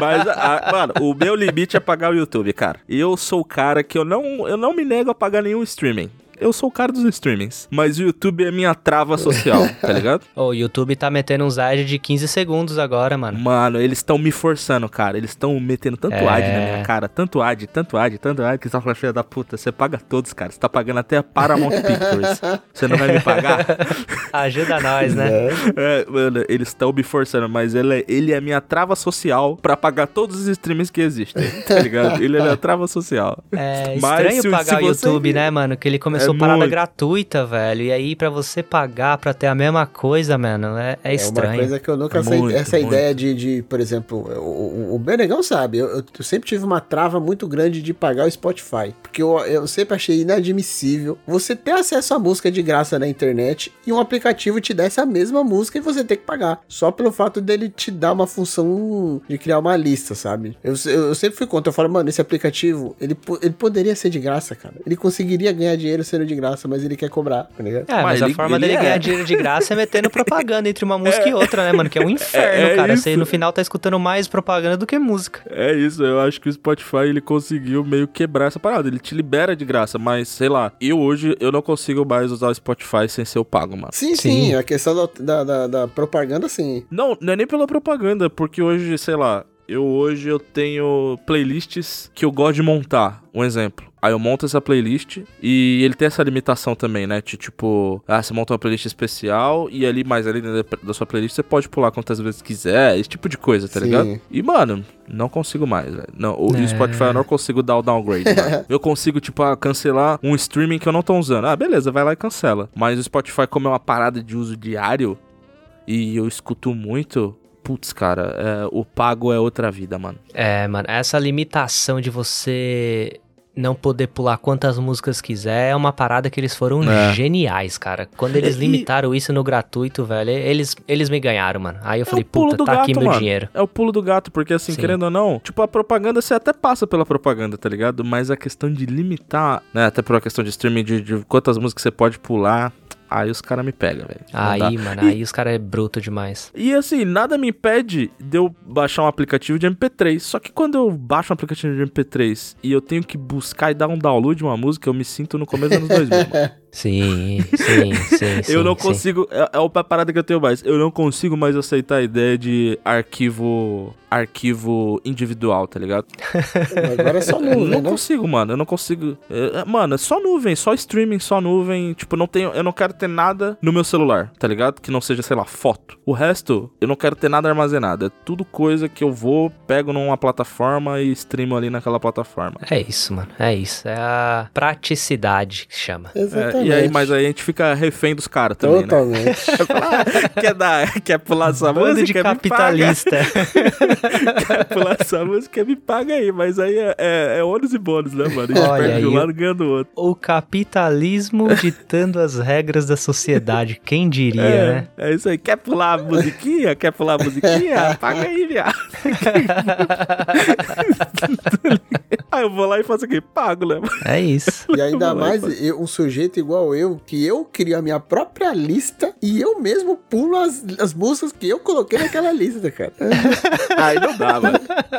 Mas, a- mano, o meu limite é pagar o YouTube, cara. E eu sou o cara que eu não, eu não me nego a pagar nenhum streaming. Eu sou o cara dos streamings. Mas o YouTube é minha trava social, tá ligado? Ô, O YouTube tá metendo uns ads de 15 segundos agora, mano. Mano, eles estão me forçando, cara. Eles estão metendo tanto É. ad na minha cara, tanto ad, tanto ad, tanto ad, que você tá falando, filha da puta, você paga todos, cara. Você tá pagando até a Paramount Pictures. Você não vai me pagar? Ajuda nós, né? É, mano, eles estão me forçando, mas ele é, ele é minha trava social pra pagar todos os streams que existem, tá ligado? Ele é minha trava social. É Mas estranho se- pagar se o YouTube, né, mano? Que ele começou É parada muito. gratuita, velho. E aí, pra você pagar pra ter a mesma coisa, mano, é, é É estranho. uma coisa que eu nunca É sei. muito, essa muito. ideia de, de, por exemplo, o, o, o Benegão sabe, eu, eu- eu sempre tive uma trava muito grande de pagar o Spotify. Porque eu, eu sempre achei inadmissível você ter acesso à música de graça na internet e um aplicativo te desse a mesma música e você ter que pagar. Só pelo fato dele te dar uma função de criar uma lista, sabe? Eu, eu, eu sempre fui contra. Eu falo, mano, esse aplicativo, ele, ele poderia ser de graça, cara. Ele conseguiria ganhar dinheiro sendo de graça, mas ele quer cobrar, tá ligado? É, mas, Mas a ele- forma ele dele é. ganhar dinheiro de graça é metendo propaganda entre uma música e outra, né, mano? Que é um inferno, É- é cara. isso. Você no final tá escutando mais propaganda do que música. É isso, eu acho que o Spotify ele conseguiu meio quebrar essa parada. Ele te libera de graça, mas sei lá, eu hoje eu não consigo mais usar o Spotify sem ser o pago, mano. Sim, Sim. sim, a questão da, da, da- da propaganda, sim. Não, não é nem pela propaganda, porque hoje, sei lá, eu hoje eu tenho playlists que eu gosto de montar. Um exemplo. Aí eu monto essa playlist e ele tem essa limitação também, né? De tipo, ah, você monta uma playlist especial e ali, mais ali dentro da- sua playlist, você pode pular quantas vezes quiser, esse tipo de coisa, tá Sim. ligado? E, mano, não consigo mais, velho. Não, o É. Spotify eu não consigo dar o downgrade, mano. Eu consigo, tipo, ah, cancelar um streaming que eu não tô usando. Ah, beleza, vai lá e cancela. Mas o Spotify, como é uma parada de uso diário, e eu escuto muito. Putz, cara, é, o pago é outra vida, mano. É, mano, essa limitação de você não poder pular quantas músicas quiser é uma parada que eles foram É. geniais, cara. Quando eles limitaram isso no gratuito, velho, eles, eles me ganharam, mano. Aí eu falei, o pulo puta, tá aqui gato, meu mano. dinheiro. É o pulo do gato, porque assim, Sim. querendo ou não, tipo, a propaganda você até passa pela propaganda, tá ligado? Mas a questão de limitar, né? Até por uma questão de streaming, de, de quantas músicas você pode pular, aí os caras me pegam, velho. Aí, mano, aí os caras é bruto demais. E assim, nada me impede de eu baixar um aplicativo de MP3. Só que quando eu baixo um aplicativo de MP3 e eu tenho que buscar e dar um download de uma música, eu me sinto no começo dos anos 2000. mano. Sim, sim, sim, sim. eu não sim. consigo. É, é a parada que eu tenho mais. Eu não consigo mais aceitar a ideia de arquivo. Arquivo individual, tá ligado? Agora é só Eu nuvem, não né? consigo, mano. Eu não consigo. É, é, mano, é só nuvem, só streaming, só nuvem. Tipo, não tenho. Eu não quero ter nada no meu celular, tá ligado? Que não seja, sei lá, foto. O resto, eu não quero ter nada armazenado. É tudo coisa que eu vou, pego numa plataforma e streamo ali naquela plataforma. É isso, mano. É isso. É a praticidade que chama. É, Exatamente. e aí, mas aí a gente fica refém dos caras também, né? Totalmente. Ah, quer dar, quer pular essa Bando música? de capitalista. Quer pular essa música, me paga aí. Mas aí é, é, é ônus e bônus, né, mano? A gente Olha perde de um lado ganha do outro. o capitalismo ditando as regras da sociedade. Quem diria, É, né? é isso aí. Quer pular a musiquinha? Quer pular a musiquinha? Paga aí, viado. Aí eu vou lá e faço o quê? Pago, né? É isso. E ainda mais eu- um sujeito igual eu, que eu crio a minha própria lista e eu mesmo pulo as, as músicas que eu coloquei naquela lista, cara. Aí não dá, mano.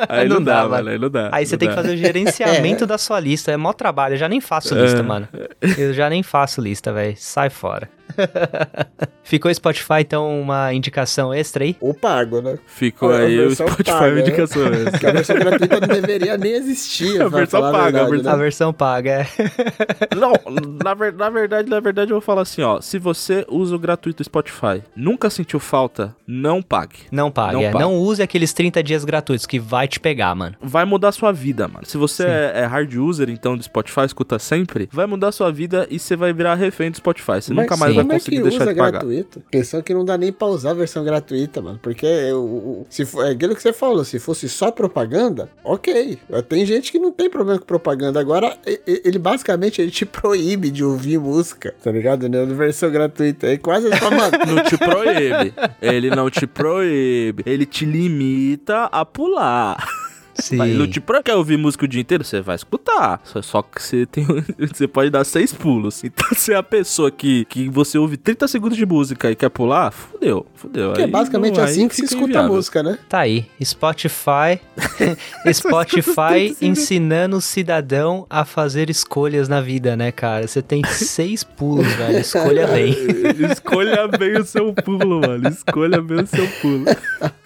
Aí não, dá, mano. Aí não dá. Aí você não tem que dá. fazer o gerenciamento da sua lista. É mó trabalho. Eu já nem faço lista, mano. Eu já nem faço lista, velho. Sai fora. Ficou Spotify, então, uma indicação extra aí? Ou pago, né? Ficou A aí o versão Spotify paga, uma né? indicação mesmo. Porque a versão gratuita não deveria nem existir. A versão paga, a verdade, versão- A né? versão paga, é. Não, na, ver- na verdade, na verdade eu vou falar assim, ó. Se você usa o gratuito Spotify, nunca sentiu falta, não pague. Não paga, Não é. paga. Não use aqueles 30 dias gratuitos que vai te pegar, mano. Vai mudar sua vida, mano. Se você Sim. é, é hard user, então, do Spotify, escuta sempre, vai mudar sua vida e você vai virar refém do Spotify. Você Mas nunca mais sim. vai como é conseguir que deixar usa de pagar. gratuito? Questão que não dá nem pra usar a versão gratuita, mano. Porque o, se for, é aquilo que você falou, se fosse só propaganda, ok. Tem gente que não tem problema com propaganda. Agora, ele basicamente ele te proíbe de ouvir música, tá ligado? Né? Na versão gratuita. É quase só, mano. Não te proíbe. Ele não te proíbe. Ele te limita a pular. Sim. Vai, no tipo, pra quer ouvir música o dia inteiro? Você vai escutar. Só, só que você tem. Você pode dar seis pulos. Então, se é a pessoa que, que você ouve 30 segundos de música e quer pular, fudeu, fudeu. Que é Aí basicamente não- assim que se escuta a música, né? Tá aí, Spotify, Spotify ensinando o cidadão a fazer escolhas na vida, né, cara? Você tem seis pulos, velho, escolha bem. Escolha bem o seu pulo, mano. Escolha bem o seu pulo.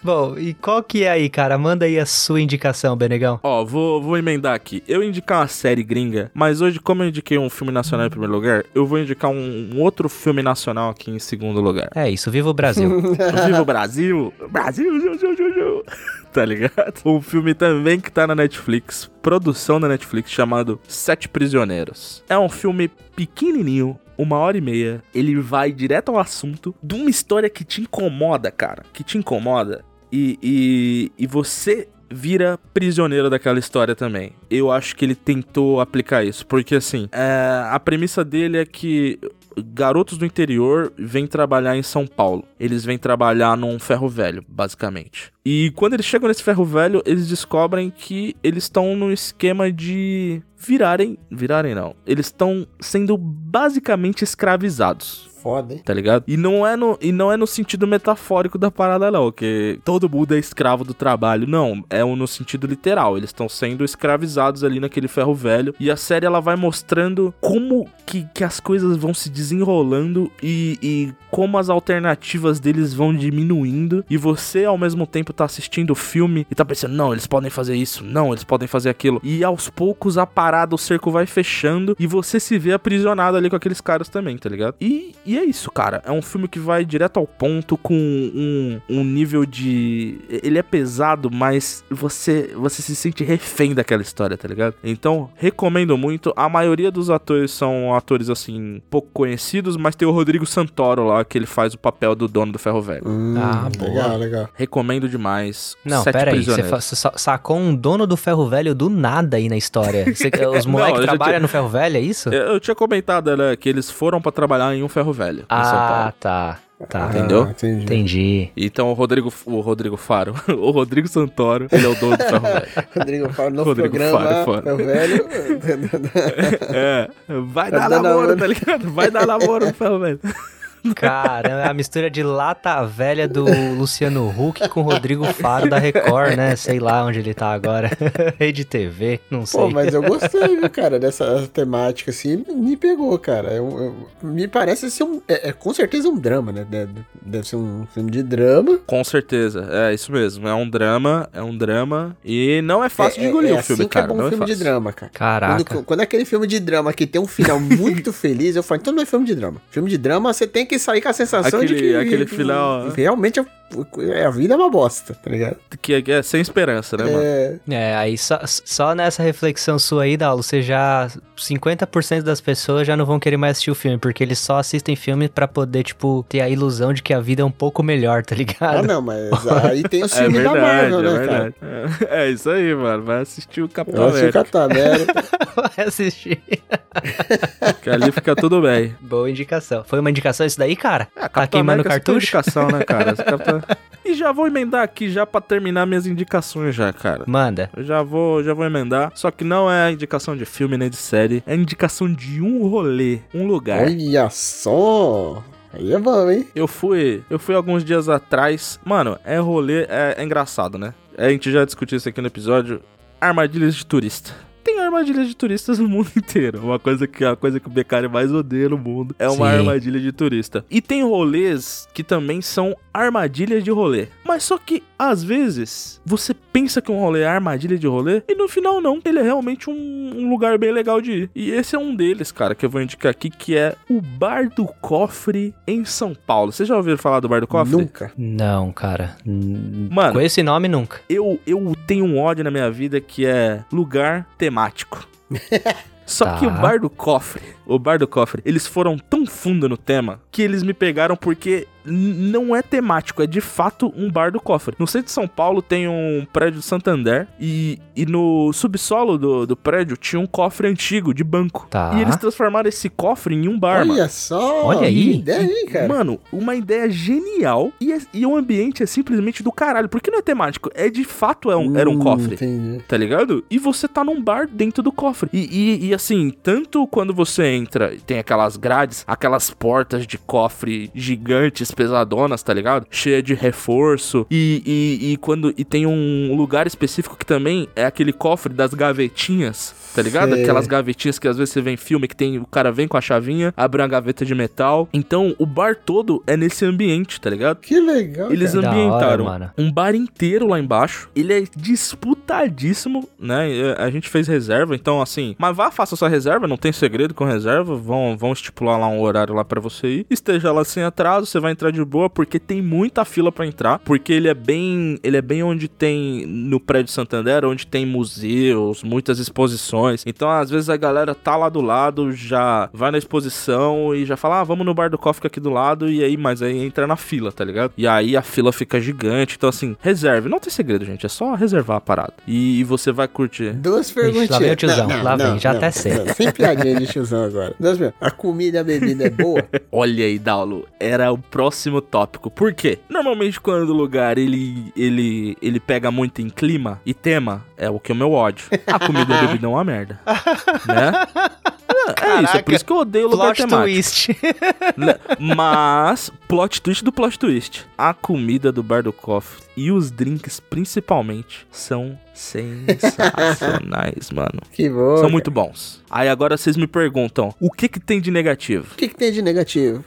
Bom, e qual que é aí, cara? Manda aí a sua indicação, Benegão. Ó, vou, vou emendar aqui. Eu indicar uma série gringa, mas hoje, como eu indiquei um filme nacional em primeiro lugar, eu vou indicar um, um outro filme nacional aqui em segundo lugar. É isso, viva o Brasil. Viva o Brasil! Brasil, ju, ju, ju, ju. Tá ligado? Um filme também que tá na Netflix, produção da Netflix, chamado Sete Prisioneiros. É um filme pequenininho, uma hora e meia. Ele vai direto ao assunto de uma história que te incomoda, cara. Que te incomoda. E, e, e você vira prisioneiro daquela história também. Eu acho que ele tentou aplicar isso, porque assim, é, a premissa dele é que garotos do interior vêm trabalhar em São Paulo. Eles vêm trabalhar num ferro velho, basicamente. E quando eles chegam nesse ferro velho, eles descobrem que eles estão no esquema de virarem, virarem não. Eles estão sendo basicamente escravizados Foda, hein? tá ligado? E não é no, e não é no sentido metafórico da parada, não, que todo mundo é escravo do trabalho. Não, é no sentido literal. Eles estão sendo escravizados ali naquele ferro velho. E a série ela vai mostrando como que, que as coisas vão se desenrolando e, e como as alternativas deles vão diminuindo. E você, ao mesmo tempo, tá assistindo o filme e tá pensando, não, eles podem fazer isso, não, eles podem fazer aquilo. E aos poucos a parada, o cerco vai fechando e você se vê aprisionado ali com aqueles caras também, tá ligado? E, e é isso, cara. É um filme que vai direto ao ponto com um, um nível de. Ele é pesado, mas você, você se sente refém daquela história, tá ligado? Então, recomendo muito. A maioria dos atores são atores, assim, pouco conhecidos, mas tem o Rodrigo Santoro lá, que ele faz o papel do dono do ferro velho. Hum, Ah, boa. legal, legal. Recomendo demais. Não, Sete pera aí, você sacou um dono do ferro velho do nada aí na história. Você- os moleques trabalham tinha- no ferro velho, é isso? Eu, eu tinha comentado né, que eles foram pra trabalhar em um ferro velho em São Ah, Paulo. tá. Tá. Entendeu? Ah, entendi. Entendi. Então o Rodrigo, o Rodrigo Faro, o Rodrigo Santoro, ele é o dono do ferro velho. Rodrigo fala no Rodrigo programa, Faro, Faro. velho. É, vai dar Vai dar namoro, namoro. tá ligado? Vai dar namoro no ferro velho. Caramba, é a mistura de lata velha do Luciano Huck com o Rodrigo Faro da Record, né? Sei lá onde ele tá agora. Rede TV, não sei. Pô, mas eu gostei, viu, cara, dessa temática, assim, me pegou, cara. Eu- eu- me parece ser um. É, é com certeza um drama, né? Deve, deve ser um filme de drama. Com certeza, é isso mesmo. É um drama, é um drama. E não é fácil é, de engolir é o filme, assim que cara. é bom não filme é de fácil. drama, cara. Caraca. Quando, quando é aquele filme de drama que tem um final muito feliz, eu falo, então não é filme de drama. Filme de drama, você tem que sair com a sensação de Aquele- que. aquele que final- Realmente a, a vida é uma bosta, tá ligado? Que, que é sem esperança, né, mano? É, É, aí só, só nessa reflexão sua aí, Daulo, você já. 50% das pessoas já não vão querer mais assistir o filme, porque eles só assistem filme pra poder, tipo, ter a ilusão de que a vida é um pouco melhor, tá ah, ligado? não, mas aí tem o É filme da verdade, Marvel, é né, cara? verdade. É, é isso aí, mano. Vai assistir o Capitão Eu assisti o América, Capitão América. Vai assistir. que ali fica tudo bem. Boa indicação. Foi uma indicação isso daí, cara? É, tá Capitão queimando cartucho? indicação, né, cara? Esse E já vou emendar aqui já pra terminar minhas indicações já, cara. Manda. Eu já vou, já vou emendar. Só que não é a indicação de filme nem de série. É indicação de um rolê, um lugar. Olha só! Aí é bom, hein? Eu fui, eu fui alguns dias atrás. Mano, é rolê, é, é engraçado, né? A gente já discutiu isso aqui no episódio. Armadilhas de turista. Tem armadilhas de turistas no mundo inteiro. Uma coisa que a coisa que o Becari mais odeia no mundo é uma Sim. armadilha de turista. E tem rolês que também são armadilhas de rolê. Mas só que às vezes você pensa que um rolê é armadilha de rolê e no final não. Ele é realmente um, um lugar bem legal de ir. E esse é um deles, cara, que eu vou indicar aqui, que é o Bar do Cofre em São Paulo. Vocês já ouviram falar do Bar do Cofre? Nunca. Não, cara. Mano. Com esse nome, nunca. eu, eu tenho um ódio na minha vida que é lugar temático. Só Tá. que o Bar do Cofre, o Bar do Cofre, eles foram tão fundo no tema que eles me pegaram porque não é temático, é de fato um bar do cofre. No centro de São Paulo tem um prédio do Santander e, e no subsolo do, do prédio tinha um cofre antigo de banco. Tá. E eles transformaram esse cofre em um bar, mano. Olha só! Olha aí. que ideia, hein, cara? Mano, uma ideia genial e, é- e o ambiente é simplesmente do caralho. Porque não é temático, é de fato é um- era um Hum, cofre. Entendi. Tá ligado? E você tá num bar dentro do cofre. E, e- e, assim, tanto quando você entra, tem aquelas grades, aquelas portas de cofre gigantes, pesadonas, tá ligado? Cheia de reforço. E, e, e quando. E tem um lugar específico que também é aquele cofre das gavetinhas. Tá ligado? Sei. Aquelas gavetinhas que às vezes você vê em filme que tem o cara vem com a chavinha, abre uma gaveta de metal. Então, o bar todo é nesse ambiente, tá ligado? Que legal, Eles cara. Hora, ambientaram mano. um bar inteiro lá embaixo. Ele é disputadíssimo, né? E A gente fez reserva, então assim. Mas vá, faça sua reserva, não tem segredo com reserva. Vão, vão estipular lá um horário lá pra você ir. Esteja lá sem atraso, você vai entrar de boa, porque tem muita fila pra entrar. Porque ele é bem. Ele é bem onde tem. No prédio Santander, onde tem museus, muitas exposições. Então, às vezes, a galera tá lá do lado, já vai na exposição e já fala: Ah, vamos no bar do Coffee aqui do lado. E aí, mas aí entra na fila, tá ligado? E aí a fila fica gigante. Então, assim, reserve. Não tem segredo, gente. É só reservar a parada. E, você vai curtir. Duas perguntinhas. lá vem o tiozão, lá vem, já até sei. não, sem piadinha de tiozão agora. Duas perguntas. A comida e a bebida é boa? Olha aí, Daulo, era o próximo tópico. Por quê? Normalmente quando o lugar ele, ele, ele pega muito em clima e tema, é o que é o meu ódio. A comida e a bebida é uma merda. né? É, é isso, é por isso que eu odeio lugar Plot temático. twist. Mas, plot twist do plot twist. A comida do bar do coffee e os drinks, principalmente, são sensacionais, mano. Que bom. São muito bons. Aí agora vocês me perguntam, o que que tem de negativo? O que, que tem de negativo?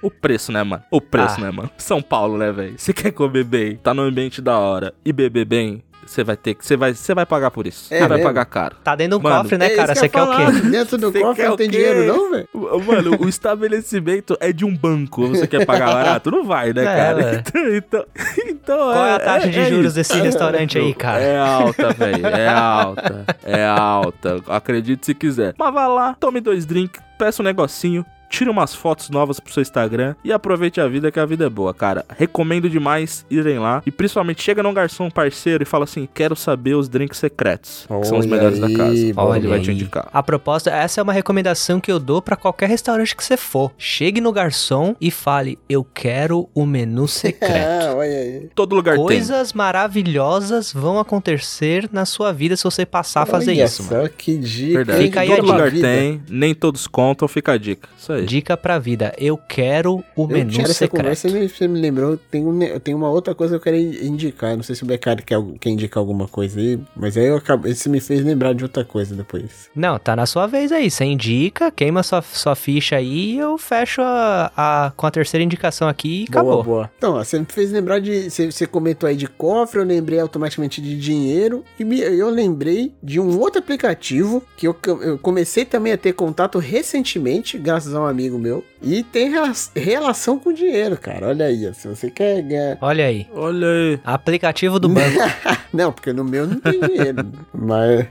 O preço, né, mano? O preço, Ah. né, mano? São Paulo, né, velho? Você quer comer bem, tá num ambiente da hora e beber bem, você vai ter que. Você vai, você vai pagar por isso. É Você vai mesmo? pagar caro. Tá dentro do Mano, cofre, né, É cara? Você eu quer o ia quê? falar. Dentro do Você cofre não o tem dinheiro, não, velho? Mano, o estabelecimento é de um banco. Você quer pagar barato? Não vai, né, É, cara? Então, então, então Qual é a taxa de é juros isso. desse restaurante aí, cara? É alta, velho. É alta. É alta. Acredite se quiser. Mas vá lá, tome dois drinks, peça um negocinho. Tira umas fotos novas pro seu Instagram e aproveite a vida, que a vida é boa, cara. Recomendo demais irem lá. E principalmente, chega num garçom parceiro e fala assim: Quero saber os drinks secretos, que são os Olha melhores da aí, casa. bom. Ele vai te indicar. A proposta, essa é uma recomendação que eu dou pra qualquer restaurante que você for. Chegue no garçom e fale: Eu quero o menu secreto. Ah, olha aí. Todo lugar tem. Coisas maravilhosas vão acontecer na sua vida se você passar a fazer Olha isso, só mano. que dica. Verdade. Fica aí Todo lugar vida. tem, nem todos contam, fica a dica. Isso aí. Dica pra vida: Eu quero o Eu menu tinha essa secreto. conversa você me lembrou, eu tenho, ne- eu tenho uma outra coisa que eu quero indicar. Não sei se o Becari quer, quer indicar alguma coisa aí, mas aí eu acabei, você me fez lembrar de outra coisa depois. Não, tá na sua vez aí. Você indica, queima sua, sua ficha aí e eu fecho a, a- com a terceira indicação aqui e acabou. Boa, boa. Então, ó, você me fez lembrar de. Você, você comentou aí de cofre, eu lembrei automaticamente de dinheiro. E me- eu lembrei de um outro aplicativo que eu, eu comecei também a ter contato recentemente, graças a um amigo meu. E tem rela- relação com dinheiro, cara. Olha aí, se você quer ganhar. Olha aí. Olha aí. Aplicativo do banco. Não, porque no meu não tem dinheiro. mas,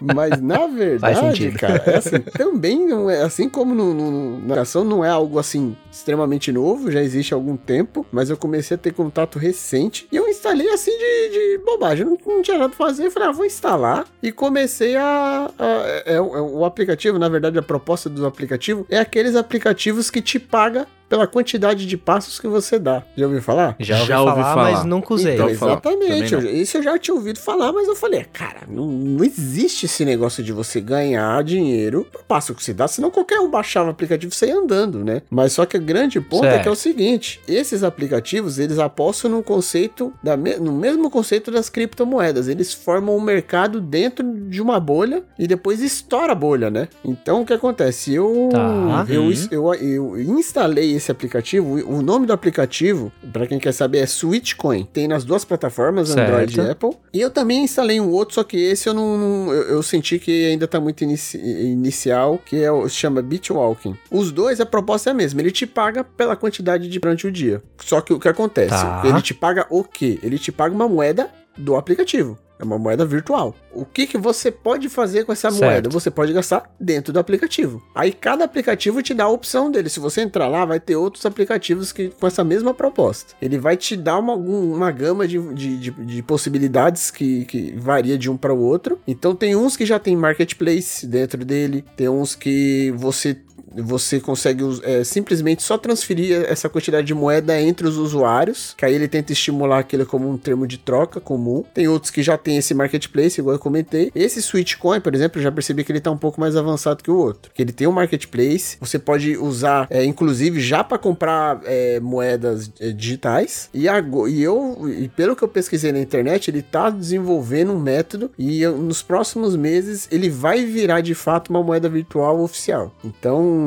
mas na Faz verdade, sentido. cara, é assim, também não é assim como no, no, na ação não é algo assim extremamente novo, já existe há algum tempo, mas eu comecei a ter contato recente e eu instalei assim de, de bobagem, não, não tinha nada pra fazer, eu falei, ah, vou instalar e comecei a, a- é, é o- é o aplicativo, na verdade a proposta do aplicativo é aqueles aplicativos que te paga pela quantidade de passos que você dá. Já ouviu falar? Já ouvi, Já ouvi falar, falar. mas nunca usei. Então, ouvi falar. exatamente. Eu- isso eu já tinha ouvido falar, mas eu falei, cara, não, não existe esse negócio de você ganhar dinheiro por passo que você dá, senão qualquer um baixava o aplicativo e saia andando, né? Mas só que o grande ponto é Certo. que é o seguinte: esses aplicativos eles apostam no conceito, da me- no mesmo conceito das criptomoedas. Eles formam um mercado dentro de uma bolha e depois estoura a bolha, né? Então o que acontece? Eu, Tá. eu, Uhum. eu, eu instalei esse aplicativo. O nome do aplicativo, pra quem quer saber, é Switchcoin. Tem nas duas plataformas, Certo. Android e Apple. E eu também instalei um outro, só que esse eu não. eu, eu senti que ainda tá muito inici- inicial, que é o, se chama Bitwalking. Os dois, a proposta é a mesma. Ele te paga pela quantidade de durante o dia. Só que o que acontece? Tá. Ele te paga o quê? Ele te paga uma moeda do aplicativo. É uma moeda virtual. O que, que você pode fazer com essa Certo. moeda? Você pode gastar dentro do aplicativo. Aí cada aplicativo te dá a opção dele. Se você entrar lá, vai ter outros aplicativos que com essa mesma proposta. Ele vai te dar uma, uma gama de, de, de- de possibilidades que, que varia de um para o outro. Então tem uns que já tem marketplace dentro dele, tem uns que você você consegue é, simplesmente só transferir essa quantidade de moeda entre os usuários, que aí ele tenta estimular aquilo como um termo de troca comum. Tem outros que já tem esse marketplace, igual eu comentei. Esse Switchcoin, por exemplo, eu já percebi que ele tá um pouco mais avançado que o outro. Que ele tem um marketplace, você pode usar, é, inclusive, já para comprar é, moedas é, digitais. E, ago- e eu, e pelo que eu pesquisei na internet, ele tá desenvolvendo um método e eu- nos próximos meses ele vai virar de fato uma moeda virtual oficial. Então,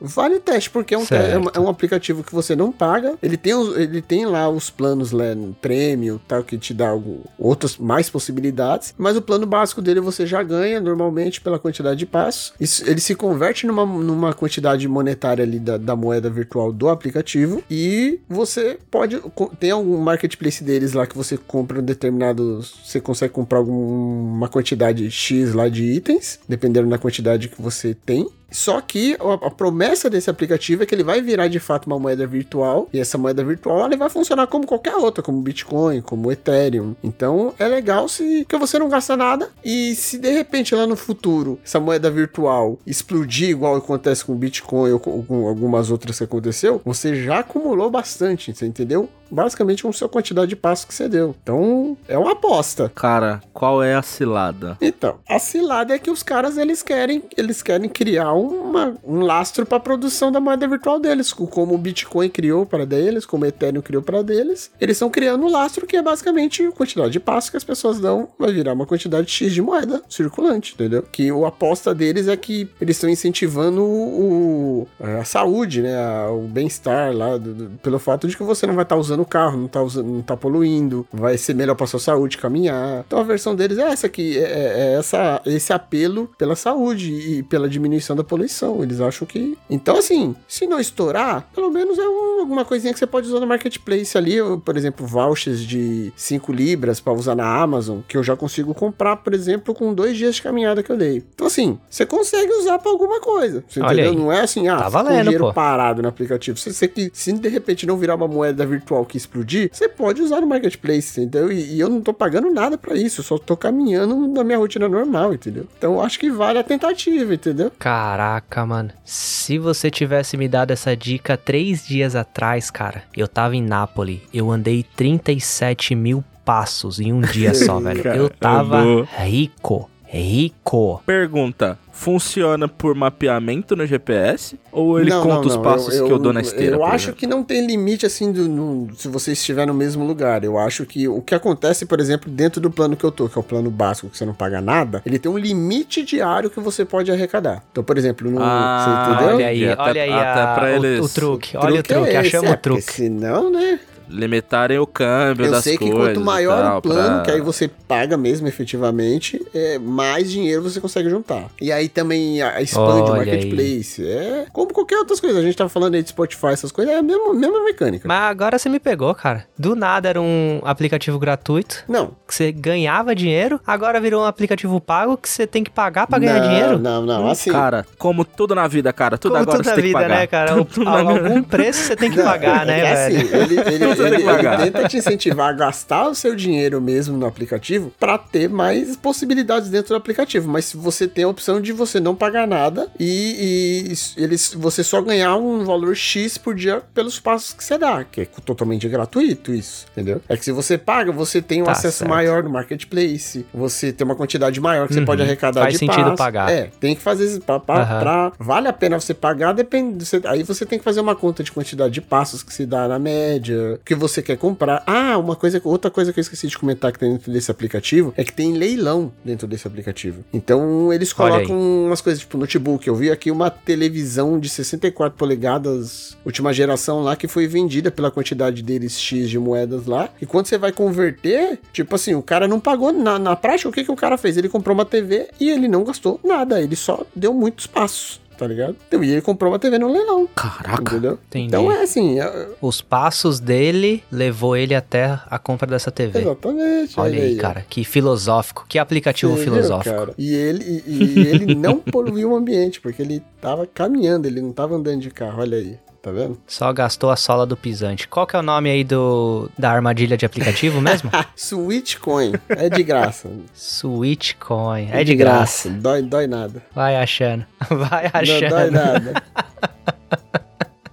vale o teste, porque é um, é é um aplicativo que você não paga. Ele tem, os- ele tem lá os planos lá, no prêmio, tal, que te dá algo, outras mais possibilidades. Mas o plano básico dele você já ganha normalmente pela quantidade de passos. Isso- ele se converte numa, numa quantidade monetária ali da, da moeda virtual do aplicativo. E você pode. Tem algum marketplace deles lá que você compra um determinado. Você consegue comprar alguma quantidade X lá de itens, dependendo da quantidade que você tem. Só que a, a promessa desse aplicativo é que ele vai virar de fato uma moeda virtual. E essa moeda virtual ela vai funcionar como qualquer outra, como Bitcoin, como Ethereum. Então é legal se que você não gasta nada. E se de repente lá no futuro essa moeda virtual explodir, igual acontece com Bitcoin ou com, com algumas outras que aconteceu, você já acumulou bastante, você entendeu? Basicamente com sua quantidade de passos que você deu. Então é uma aposta. Cara, qual é a cilada? Então, a cilada é que os caras eles querem, eles querem criar uma, um lastro para a produção da moeda virtual deles, co- como o Bitcoin criou para deles, como o Ethereum criou para deles. Eles estão criando um lastro que é basicamente a quantidade de passos que as pessoas dão, vai virar uma quantidade X de moeda circulante, entendeu? Que a aposta deles é que eles estão incentivando o, a saúde, né, o bem-estar lá, do- do- pelo fato de que você não vai estar usando o carro, não tá, usando, não tá poluindo, vai ser melhor para sua saúde caminhar. Então a versão deles é essa aqui, é, é- é essa, esse apelo pela saúde e pela diminuição da poluição. Eles acham que. Então, assim, se não estourar, pelo menos é um- alguma coisinha que você pode usar no marketplace ali. eu, Por exemplo, vouchers de 5 libras para usar na Amazon, que eu já consigo comprar, por exemplo, com dois dias de caminhada que eu dei. Então, assim, você consegue usar para alguma coisa. Você Olha entendeu? aí. Não é assim, ah, Tá valendo, dinheiro pô. parado no aplicativo. Se, você que- se de repente não virar uma moeda virtual que explodir, você pode usar no marketplace, entendeu? E, e eu não tô pagando nada pra isso, eu só tô caminhando na minha rotina normal, entendeu? Então acho que vale a tentativa, entendeu? Caraca, mano. Se você tivesse me dado essa dica três dias atrás, cara, eu tava em Nápoles. Eu andei 37 mil passos em um dia só, velho. Eu tava rico. Rico. Pergunta: funciona por mapeamento no GPS? Ou ele conta os passos que eu dou na esteira? Eu por acho exemplo? que não tem limite assim do, no- se você estiver no mesmo lugar. Eu acho que o que acontece, por exemplo, dentro do plano que eu tô, que é o plano básico, que você não paga nada, ele tem um limite diário que você pode arrecadar. Então, por exemplo, no, Ah, você entendeu? Olha aí, Até- olha aí até a- pra o- eles- o, truque. O Olha o truque truque, é achamos é, o truque. porque Senão, né? Limitarem o câmbio Eu das sei que coisas. quanto maior tal, o plano, pra- que aí você paga mesmo efetivamente, é, mais dinheiro você consegue juntar. E aí também a- expande o Olha marketplace. É como qualquer outras coisas. A gente tava falando aí de Spotify, essas coisas, é a mesma, mesma mecânica. Mas agora você me pegou, cara. Do nada era um aplicativo gratuito Não. que você ganhava dinheiro, agora virou um aplicativo pago que você tem que pagar pra ganhar não, dinheiro. Não, não, assim. Cara, como tudo na vida, cara. Tudo Como agora tudo você na tem que vida, pagar. né, cara? O- algum preço você tem que Não, pagar, é né, que velho? assim, ele, ele, Tem ele- que pagar. ele tenta te incentivar a gastar o seu dinheiro mesmo no aplicativo pra ter mais possibilidades dentro do aplicativo. Mas se você tem a opção de você não pagar nada e, e eles, você só ganhar um valor X por dia pelos passos que você dá, que é totalmente gratuito isso, entendeu? É que se você paga, você tem um Tá acesso certo. maior no marketplace, você tem uma quantidade maior que você Uhum, pode arrecadar faz de sentido passos. pagar. É, tem que fazer isso pra, pra- Aham. pra- vale a pena você pagar, depende, você- aí você tem que fazer uma conta de quantidade de passos que se dá na média, o que você quer comprar. Ah, uma coisa, outra coisa que eu esqueci de comentar que tem dentro desse aplicativo é que tem leilão dentro desse aplicativo. Então eles colocam umas coisas tipo notebook. Eu vi aqui uma televisão de 64 polegadas, última geração lá, que foi vendida pela quantidade deles X de moedas lá. E quando você vai converter, tipo assim, o cara não pagou na, na prática, o que, que o cara fez? Ele comprou uma TV e ele não gastou nada, ele só deu muitos passos. Tá ligado? Então, e ele comprou uma TV no leilão, Caraca. entendeu? Entendi. Então é assim, é- Os passos dele levou ele até a compra dessa TV. exatamente. Olha aí, ó. cara, que filosófico, que aplicativo viu, filosófico. cara? E ele, e, e ele não poluiu o ambiente, porque ele tava caminhando, ele não tava andando de carro, olha aí. Tá vendo? Só gastou a sola do pisante. Qual que é o nome aí do da armadilha de aplicativo mesmo? Switch Coin. É de graça. Switch Coin. É de graça. Dói, dói nada. Vai achando. Vai Não achando. dói nada.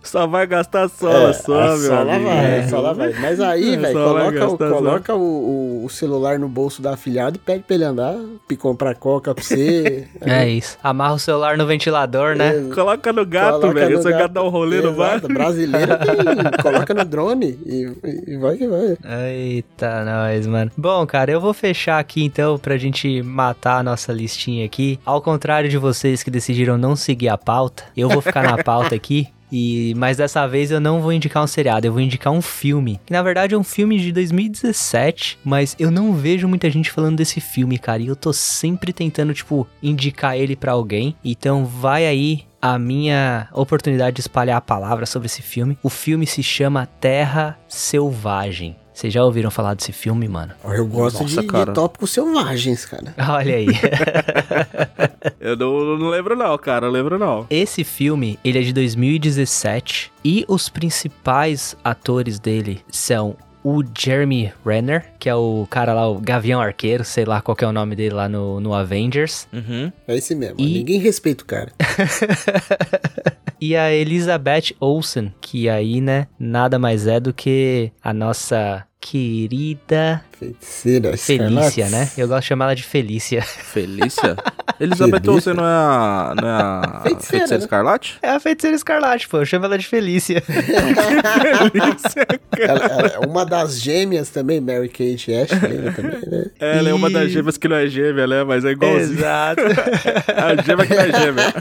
Só vai gastar sola, É, só, meu sola amigo. vai, É. sola vai. Mas aí, É, velho, coloca, o, coloca o, o- o celular no bolso da afilhada e pede pra ele andar, pra comprar coca pra você. É isso. Amarra o celular no ventilador, né? Coloca no gato, Coloca velho. Você gato dá um rolê no bar. Brasileiro tem- coloca no drone e, e vai que vai. Eita, nós, mano. Bom, cara, eu vou fechar aqui então pra gente matar a nossa listinha aqui. Ao contrário de vocês que decidiram não seguir a pauta, eu vou ficar na pauta aqui. E, mas dessa vez eu não vou indicar um seriado, eu vou indicar um filme. Que na verdade é um filme de 2017, mas eu não vejo muita gente falando desse filme, cara. E eu tô sempre tentando, tipo, indicar ele pra alguém. Então vai aí a minha oportunidade de espalhar a palavra sobre esse filme. O filme se chama Terra Selvagem. Vocês já ouviram falar desse filme, mano? Eu gosto Nossa, de, cara. de tópicos selvagens, cara. Olha aí. Eu não, não lembro não, cara. Eu lembro não. Esse filme, ele é de 2017 e os principais atores dele são o Jeremy Renner, que é o cara lá, o Gavião Arqueiro, sei lá qual que é o nome dele lá no, no Avengers. Uhum. É esse mesmo. E- Ninguém respeita o cara. E a Elizabeth Olsen, que aí, né, nada mais é do que a nossa querida Feiticeira, Felícia, Escarlates. né? Eu gosto de chamar ela de Felícia. Felícia? Elizabeth Felícia? Olsen não é a, não é a Feiticeira, feiticeira né? escarlate? É a Feiticeira Escarlate, pô. Eu chamo ela de Felícia. Felícia. Ela, ela é uma das gêmeas também, Mary Kate Ashley né, também, né? Ela é uma das E- gêmeas que não é gêmea, né? Mas é igualzinho. Exato. A gêmea que não é gêmea.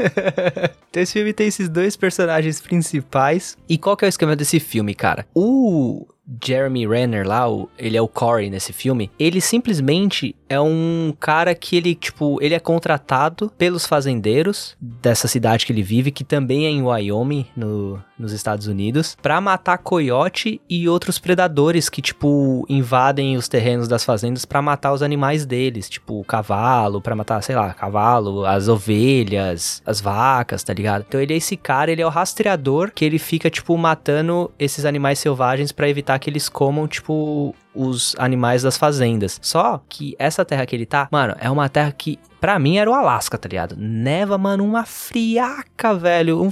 Então esse filme tem esses dois personagens principais. E qual que é o esquema desse filme, cara? O Jeremy Renner lá, ele é o Corey nesse filme, ele simplesmente é um cara que ele, tipo, ele é contratado pelos fazendeiros dessa cidade que ele vive, que também é em Wyoming, no, nos Estados Unidos, pra matar coiote e outros predadores que, tipo, invadem os terrenos das fazendas pra matar os animais deles, tipo, o cavalo, pra matar, sei lá, cavalo, as ovelhas, as vacas, tá ligado? Então ele é esse cara, ele é o rastreador que ele fica, tipo, matando esses animais selvagens pra evitar que eles comam, tipo, os animais das fazendas. Só que essa terra que ele tá, mano, é uma terra que pra mim era o Alasca, tá ligado? Neva, mano, uma friaca, velho, um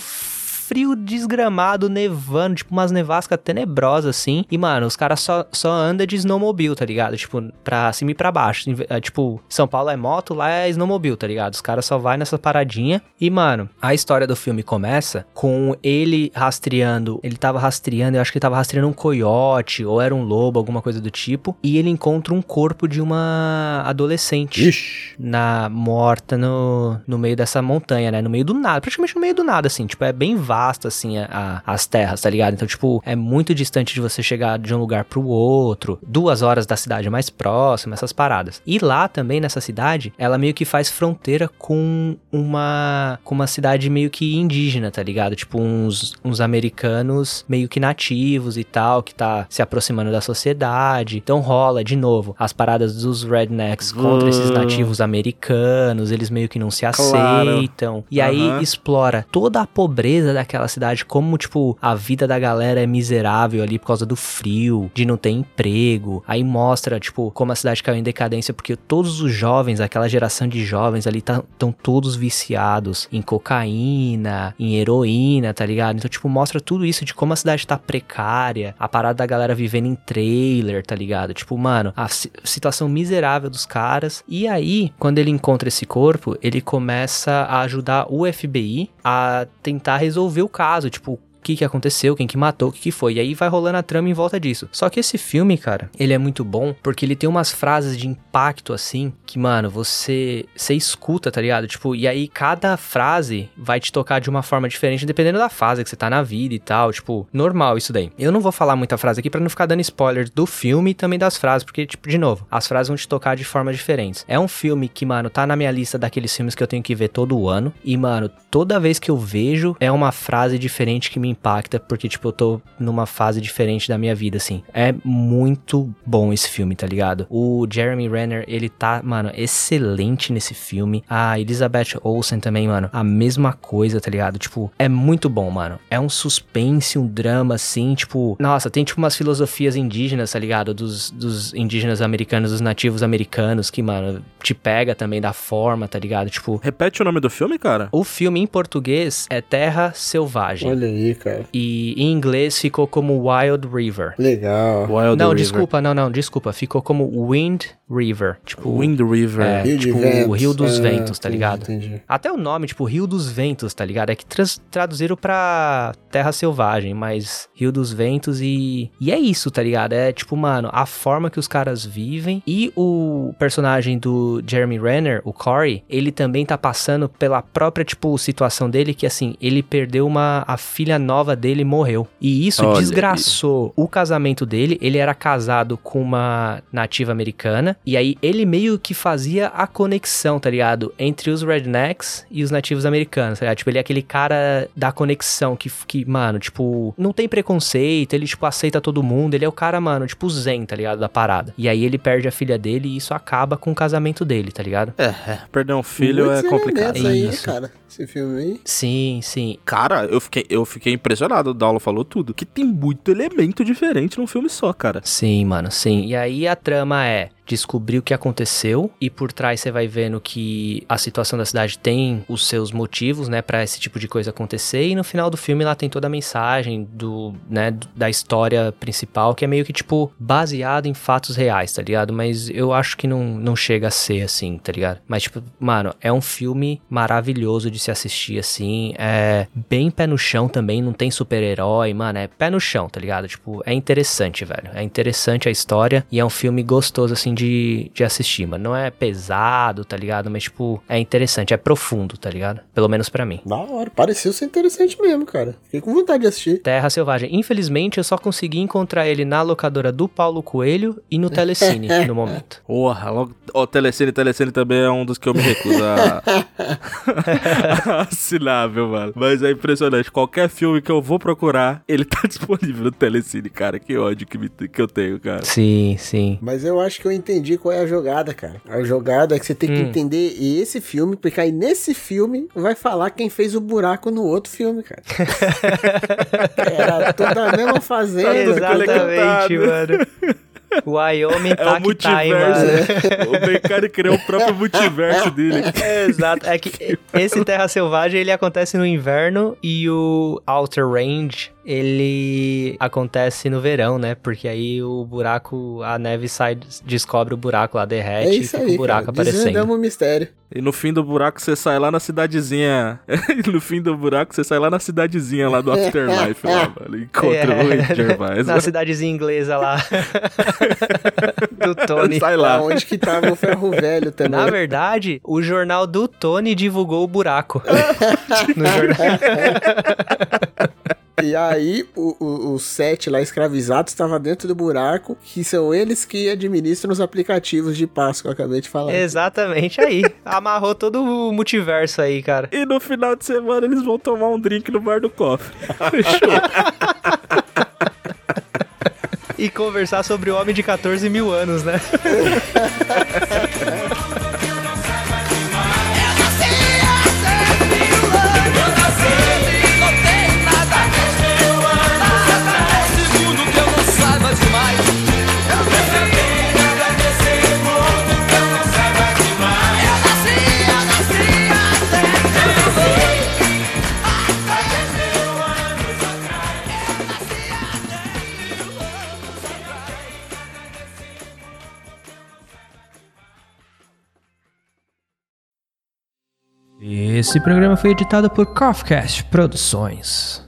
desgramado, nevando, tipo umas nevascas tenebrosas assim. E, mano, os caras só, só andam de snowmobile, tá ligado? Tipo, pra cima e pra baixo. É, Tipo, São Paulo é moto, lá é snowmobile, tá ligado? Os caras só vai nessa paradinha. E, mano, a história do filme começa com ele rastreando. Ele tava rastreando, eu acho que ele tava rastreando um coiote, ou era um lobo, alguma coisa do tipo. E ele encontra um corpo de uma adolescente Ixi. na morta no, no meio dessa montanha, né? No meio do nada, praticamente no meio do nada, assim. Tipo, é bem vasta, assim, a- a- as terras, tá ligado? Então, tipo, é muito distante de você chegar de um lugar pro outro. Duas horas da cidade mais próxima, essas paradas. E lá também, nessa cidade, ela meio que faz fronteira com uma, com uma cidade meio que indígena, tá ligado? Tipo, uns, uns americanos meio que nativos e tal, que tá se aproximando da sociedade. Então rola, de novo, as paradas dos rednecks contra esses Hum. nativos americanos, eles meio que não se Claro. aceitam. E aí Aham. explora toda a pobreza daquela cidade, como, tipo, a vida da galera é miserável ali por causa do frio, de não ter emprego. Aí mostra, tipo, como a cidade caiu em decadência, porque todos os jovens, aquela geração de jovens ali, estão todos viciados em cocaína, em heroína, tá ligado? Então, tipo, mostra tudo isso de como a cidade tá precária, a parada da galera vivendo em trailer, tá ligado? Tipo, mano, a si- situação miserável dos caras. E aí, quando ele encontra esse corpo, ele começa a ajudar o FBI a tentar resolver o caso. Tipo, que que aconteceu, quem que matou, o que que foi. E aí vai rolando a trama em volta disso. Só que esse filme, cara, ele é muito bom porque ele tem umas frases de impacto assim que, mano, você você escuta, tá ligado? Tipo, e aí cada frase vai te tocar de uma forma diferente dependendo da fase que você tá na vida e tal, tipo, normal isso daí. Eu não vou falar muita frase aqui para não ficar dando spoiler do filme e também das frases, porque tipo, de novo, as frases vão te tocar de formas diferentes. É um filme que, mano, tá na minha lista daqueles filmes que eu tenho que ver todo ano e, mano, toda vez que eu vejo é uma frase diferente que me impacta, porque tipo, eu tô numa fase diferente da minha vida assim. É muito bom esse filme, tá ligado? O Jeremy Renner, ele tá, mano, excelente nesse filme. A Elizabeth Olsen também, mano, a mesma coisa, tá ligado? Tipo, é muito bom, mano. É um suspense, um drama, assim, tipo... Nossa, tem, tipo, umas filosofias indígenas, tá ligado? Dos, dos indígenas americanos, dos nativos americanos, que, mano, te pega também da forma, tá ligado? Tipo... Repete o nome do filme, cara? O filme, em português, é Terra Selvagem. Olha aí, cara. E em inglês ficou como Wild River. Legal. Wild não, River. desculpa, não, não, desculpa. Ficou como Wind River. Tipo, Wind River. É. Rio tipo, Ventos. o Rio dos Ah, Ventos, tá entendi, ligado? Entendi. Até o nome, tipo, Rio dos Ventos, tá ligado? É que trans- traduziram pra Terra Selvagem, mas Rio dos Ventos e. E é isso, tá ligado? É tipo, mano, a forma que os caras vivem e o personagem do Jeremy Renner, o Corey, ele também tá passando pela própria, tipo, situação dele que, assim, ele perdeu uma. A filha nova dele morreu. E isso Olha desgraçou o casamento dele. Ele era casado com uma nativa americana. E aí ele meio que fazia a conexão, tá ligado? Entre os rednecks e os nativos americanos, tá ligado? Tipo, ele é aquele cara da conexão que, que, mano, tipo, não tem preconceito, ele, tipo, aceita todo mundo. Ele é o cara, mano, tipo, zen, tá ligado? Da parada. E aí ele perde a filha dele e isso acaba com o casamento dele, tá ligado? É, é, perder um filho Muitos é complicado. aí, né, Isso. cara. Esse filme aí. Sim, sim. Cara, eu fiquei, eu fiquei impressionado. O Daulo falou tudo. Que tem muito elemento diferente num filme só, cara. Sim, mano, sim. E aí a trama é descobrir o que aconteceu e por trás você vai vendo que a situação da cidade tem os seus motivos, né, Pra esse tipo de coisa acontecer e no final do filme lá tem toda a mensagem do, né, da história principal que é meio que tipo baseado em fatos reais, tá ligado? Mas eu acho que não, não chega a ser assim, tá ligado? Mas tipo, mano, é um filme maravilhoso de se assistir assim, é bem pé no chão também, não tem super-herói, mano, é pé no chão, tá ligado? Tipo, é interessante, velho. É interessante a história e é um filme gostoso, assim, de, de assistir, mano. Não é pesado, tá ligado? Mas, tipo, é interessante, é profundo, tá ligado? Pelo menos pra mim. Da hora. Pareceu ser interessante mesmo, cara. Fiquei com vontade de assistir. Terra Selvagem. Infelizmente, eu só consegui encontrar ele na locadora do Paulo Coelho e no Telecine, no momento. Porra, logo. Ó, Telecine, Telecine também é um dos que eu me recuso a. assinar, meu mano. Mas é impressionante. Qualquer filme que eu vou procurar, ele tá disponível no Telecine, cara. Que ódio que, me- que eu tenho, cara. Sim, sim. Mas eu acho que eu entendi qual é a jogada, cara. A jogada é que você tem que Hum. entender esse filme, porque aí nesse filme vai falar quem fez o buraco no outro filme, cara. Era toda a mesma fazenda. tudo Exatamente, mano. O Wyoming É tá o que tá, hein, multiverso. mano. o Beccari criou o próprio multiverso dele. Exato. É que esse Terra Selvagem ele acontece no inverno e o Outer Range ele acontece no verão, né? Porque aí o buraco, a neve sai, descobre o buraco lá, derrete É e isso fica aí, o buraco cara. aparecendo. Desvendamos o mistério. E no fim do buraco você sai lá na cidadezinha. E no fim do buraco você sai lá na cidadezinha lá do Afterlife, lá, mano. Encontra o Rick Gervais. É. na cidadezinha inglesa lá do Tony. Sai lá. Onde que tava o ferro velho também. Na verdade, o jornal do Tony divulgou o buraco. no jornal. E aí, o, o, o set lá escravizado estava dentro do buraco, que são eles que administram os aplicativos de passo que eu acabei de falar. Exatamente aí. Amarrou todo o multiverso aí, cara. E no final de semana eles vão tomar um drink no bar do cofre. Fechou. E conversar sobre o homem de 14 mil anos, né? Esse programa foi editado por Coffcast Produções.